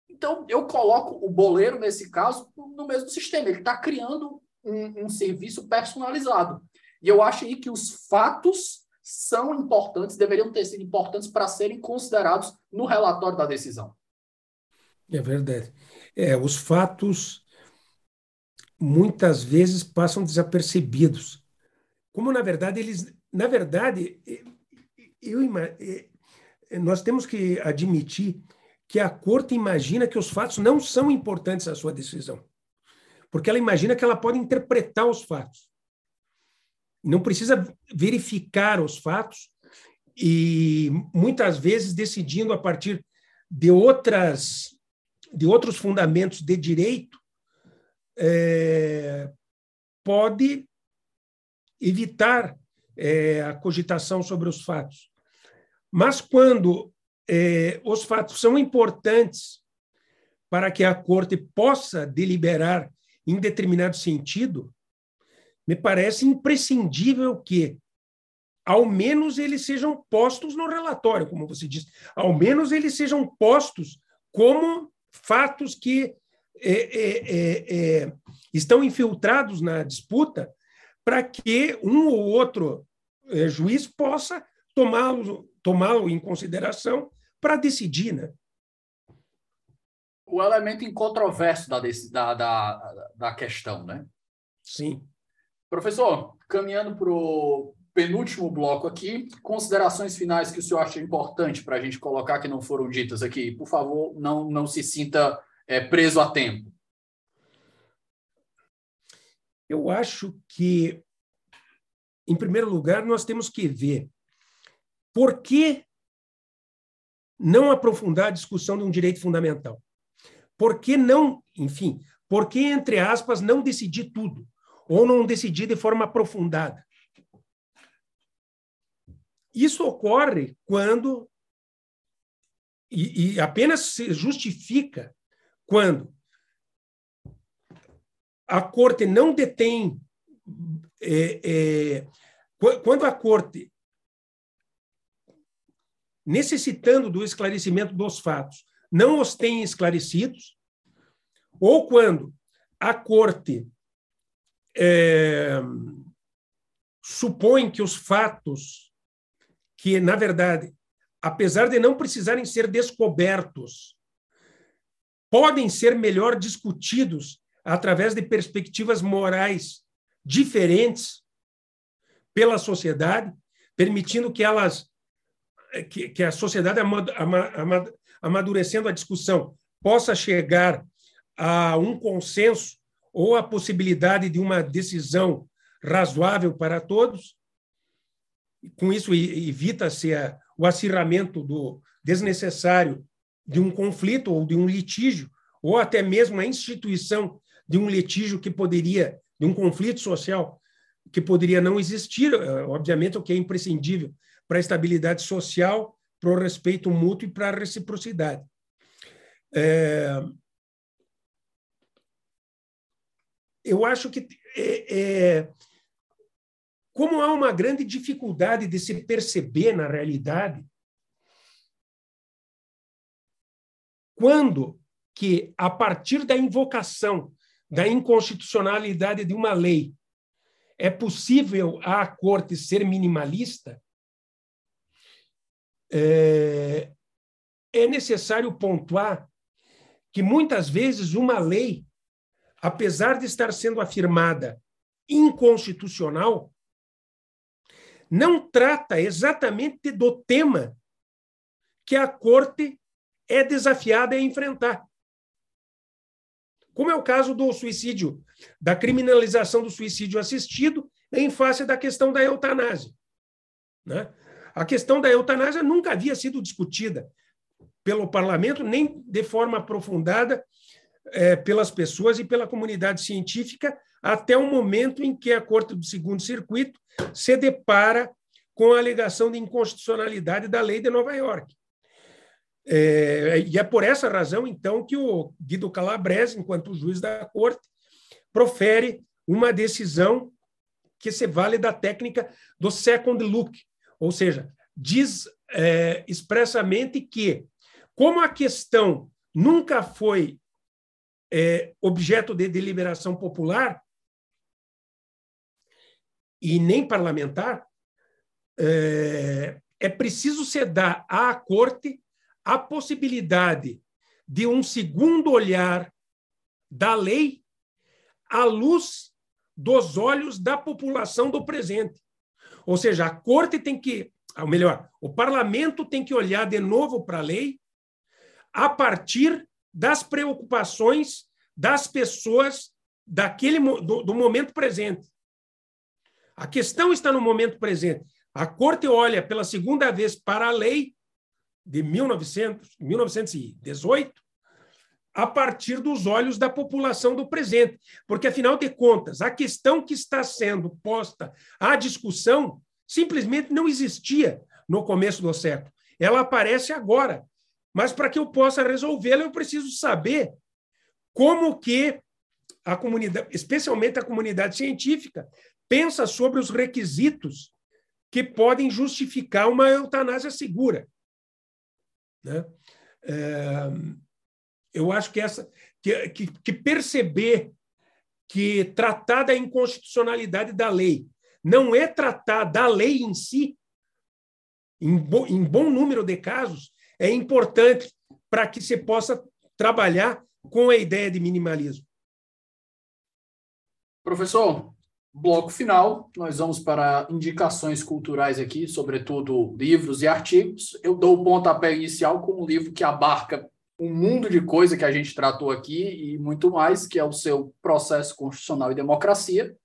Então, eu coloco o boleiro, nesse caso, no mesmo sistema. Ele está criando um, um serviço personalizado. E eu acho aí que os fatos são importantes, deveriam ter sido importantes para serem considerados no relatório da decisão. É verdade. É, os fatos muitas vezes passam desapercebidos. Como na verdade eles, na verdade, eu, nós temos que admitir que a corte imagina que os fatos não são importantes à sua decisão, porque ela imagina que ela pode interpretar os fatos não precisa verificar os fatos e muitas vezes decidindo a partir de outras de outros fundamentos de direito é, pode evitar é, a cogitação sobre os fatos. Mas quando é, os fatos são importantes para que a corte possa deliberar em determinado sentido, me parece imprescindível que, ao menos, eles sejam postos no relatório, como você disse, ao menos eles sejam postos como fatos que é, é, é, é estão infiltrados na disputa para que um ou outro é, juiz possa tomá-lo tomá em consideração para decidir. Né? O elemento incontroverso da, da, da, da questão, né? Sim. Professor, caminhando para o penúltimo bloco aqui, considerações finais que o senhor acha importante para a gente colocar que não foram ditas aqui. Por favor, não, não se sinta é, preso a tempo. Eu acho que, em primeiro lugar, nós temos que ver por que não aprofundar a discussão de um direito fundamental. Por que não, enfim, por que, entre aspas, não decidir tudo? Ou não decidir de forma aprofundada. Isso ocorre quando, e, e apenas se justifica quando a corte não detém, é, é, quando a corte, necessitando do esclarecimento dos fatos, não os tem esclarecidos, ou quando a corte é, supõe que os fatos, que, na verdade, apesar de não precisarem ser descobertos, podem ser melhor discutidos através de perspectivas morais diferentes pela sociedade, permitindo que elas que, que a sociedade amadurecendo a discussão possa chegar a um consenso ou a possibilidade de uma decisão razoável para todos. Com isso, evita-se o acirramento do desnecessário de um conflito ou de um litígio, ou até mesmo a instituição de um litígio que poderia, de um conflito social que poderia não existir, eh, obviamente, o que é imprescindível para a estabilidade social, para o respeito mútuo e para a reciprocidade. É, eu acho que é, é, como há uma grande dificuldade de se perceber na realidade, quando que a partir da invocação da inconstitucionalidade de uma lei é possível a corte ser minimalista, é, é necessário pontuar que muitas vezes uma lei apesar de estar sendo afirmada inconstitucional, não trata exatamente do tema que a corte é desafiada a enfrentar. Como é o caso do suicídio, da criminalização do suicídio assistido em face da questão da eutanásia. Né? A questão da eutanásia nunca havia sido discutida pelo parlamento, nem de forma aprofundada é, pelas pessoas e pela comunidade científica, até o momento em que a Corte do Segundo Circuito se depara com a alegação de inconstitucionalidade da lei de Nova York. É, e é por essa razão, então, que o Guido Calabrese, enquanto juiz da Corte, profere uma decisão que se vale da técnica do second look, ou seja, diz é, expressamente que, como a questão nunca foi é, objeto de deliberação popular e nem parlamentar, é, é preciso se dar à corte a possibilidade de um segundo olhar da lei à luz dos olhos da população do presente. Ou seja, a corte tem que, ou melhor, o parlamento tem que olhar de novo para a lei a partir das preocupações das pessoas daquele do, do momento presente. A questão está no momento presente. A corte olha pela segunda vez para a lei de 1900, 1918 a partir dos olhos da população do presente. Porque, afinal de contas, a questão que está sendo posta à discussão simplesmente não existia no começo do século. Ela aparece agora. Mas para que eu possa resolvê-la, eu preciso saber como que a comunidade, especialmente a comunidade científica, pensa sobre os requisitos que podem justificar uma eutanásia segura. Né? É, eu acho que essa que, que, que, perceber que tratar da inconstitucionalidade da lei não é tratar da lei em si, em, bo, em bom número de casos, é importante para que se possa trabalhar com a ideia de minimalismo. Professor, bloco final, nós vamos para indicações culturais aqui, sobretudo livros e artigos. Eu dou o pontapé inicial com um livro que abarca um mundo de coisa que a gente tratou aqui e muito mais, que é o seu processo constitucional e democracia.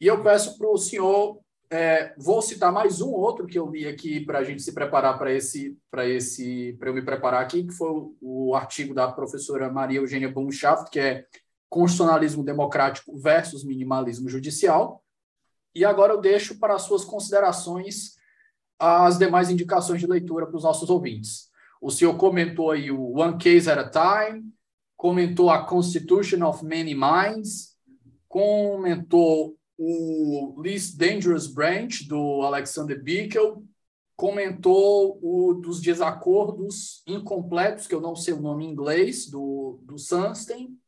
E eu peço para o senhor, é, vou citar mais um outro que eu li aqui para a gente se preparar para esse, para esse, para eu me preparar aqui, que foi o, o artigo da professora Maria Eugênia Bumschaft, que é constitucionalismo democrático versus minimalismo judicial. E agora eu deixo para as suas considerações as demais indicações de leitura para os nossos ouvintes. O senhor comentou aí o One Case at a Time, comentou a Constitution of Many Minds, comentou o Least Dangerous Branch, do Alexander Bickel, comentou o dos desacordos incompletos, que eu não sei o nome em inglês, do, do Sunstein,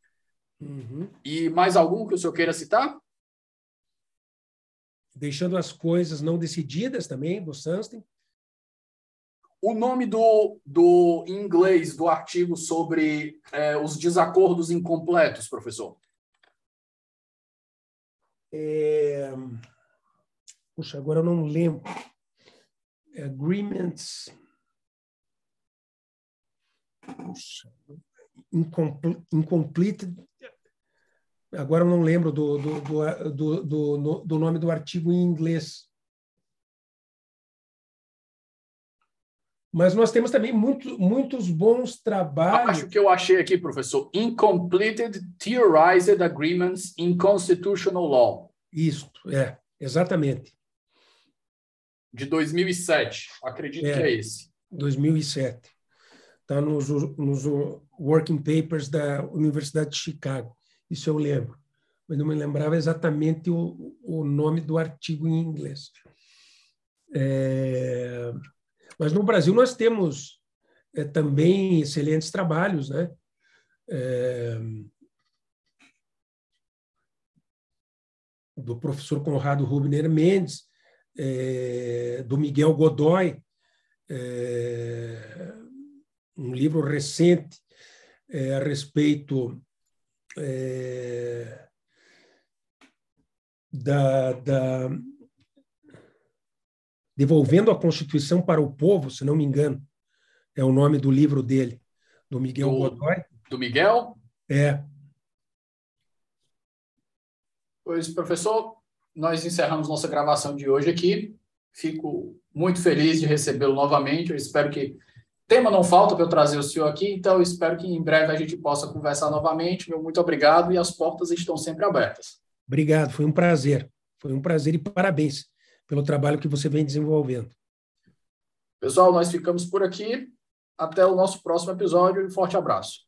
Uhum. E mais algum que o senhor queira citar? Deixando as coisas não decididas também, do Sunstein. O nome do, do inglês do artigo sobre é, os desacordos incompletos, professor? É... Puxa, agora eu não lembro. Agreements. Puxa. Incomplete Agora eu não lembro do, do, do, do, do nome do artigo em inglês. Mas nós temos também muito, muitos bons trabalhos. Acho que eu achei aqui, professor. Incompleted Theorized Agreements in Constitutional Law. Isso, é, exatamente. De 2007, acredito é, que é esse. 2007. Está nos, nos Working Papers da Universidade de Chicago. Isso eu lembro, mas não me lembrava exatamente o, o nome do artigo em inglês. É, mas no Brasil nós temos é, também excelentes trabalhos, né? É, do professor Conrado Rubner Mendes, é, do Miguel Godoy, é, um livro recente é, a respeito é, da, da, devolvendo a Constituição para o povo, se não me engano, é o nome do livro dele, do Miguel do, Godoy. Do Miguel? É. Pois, professor, nós encerramos nossa gravação de hoje aqui. Fico muito feliz de recebê-lo novamente. Eu espero que Tema não falta para eu trazer o senhor aqui, então espero que em breve a gente possa conversar novamente. Meu muito obrigado e as portas estão sempre abertas. Obrigado, foi um prazer. Foi um prazer e parabéns pelo trabalho que você vem desenvolvendo. Pessoal, nós ficamos por aqui. Até o nosso próximo episódio e um forte abraço.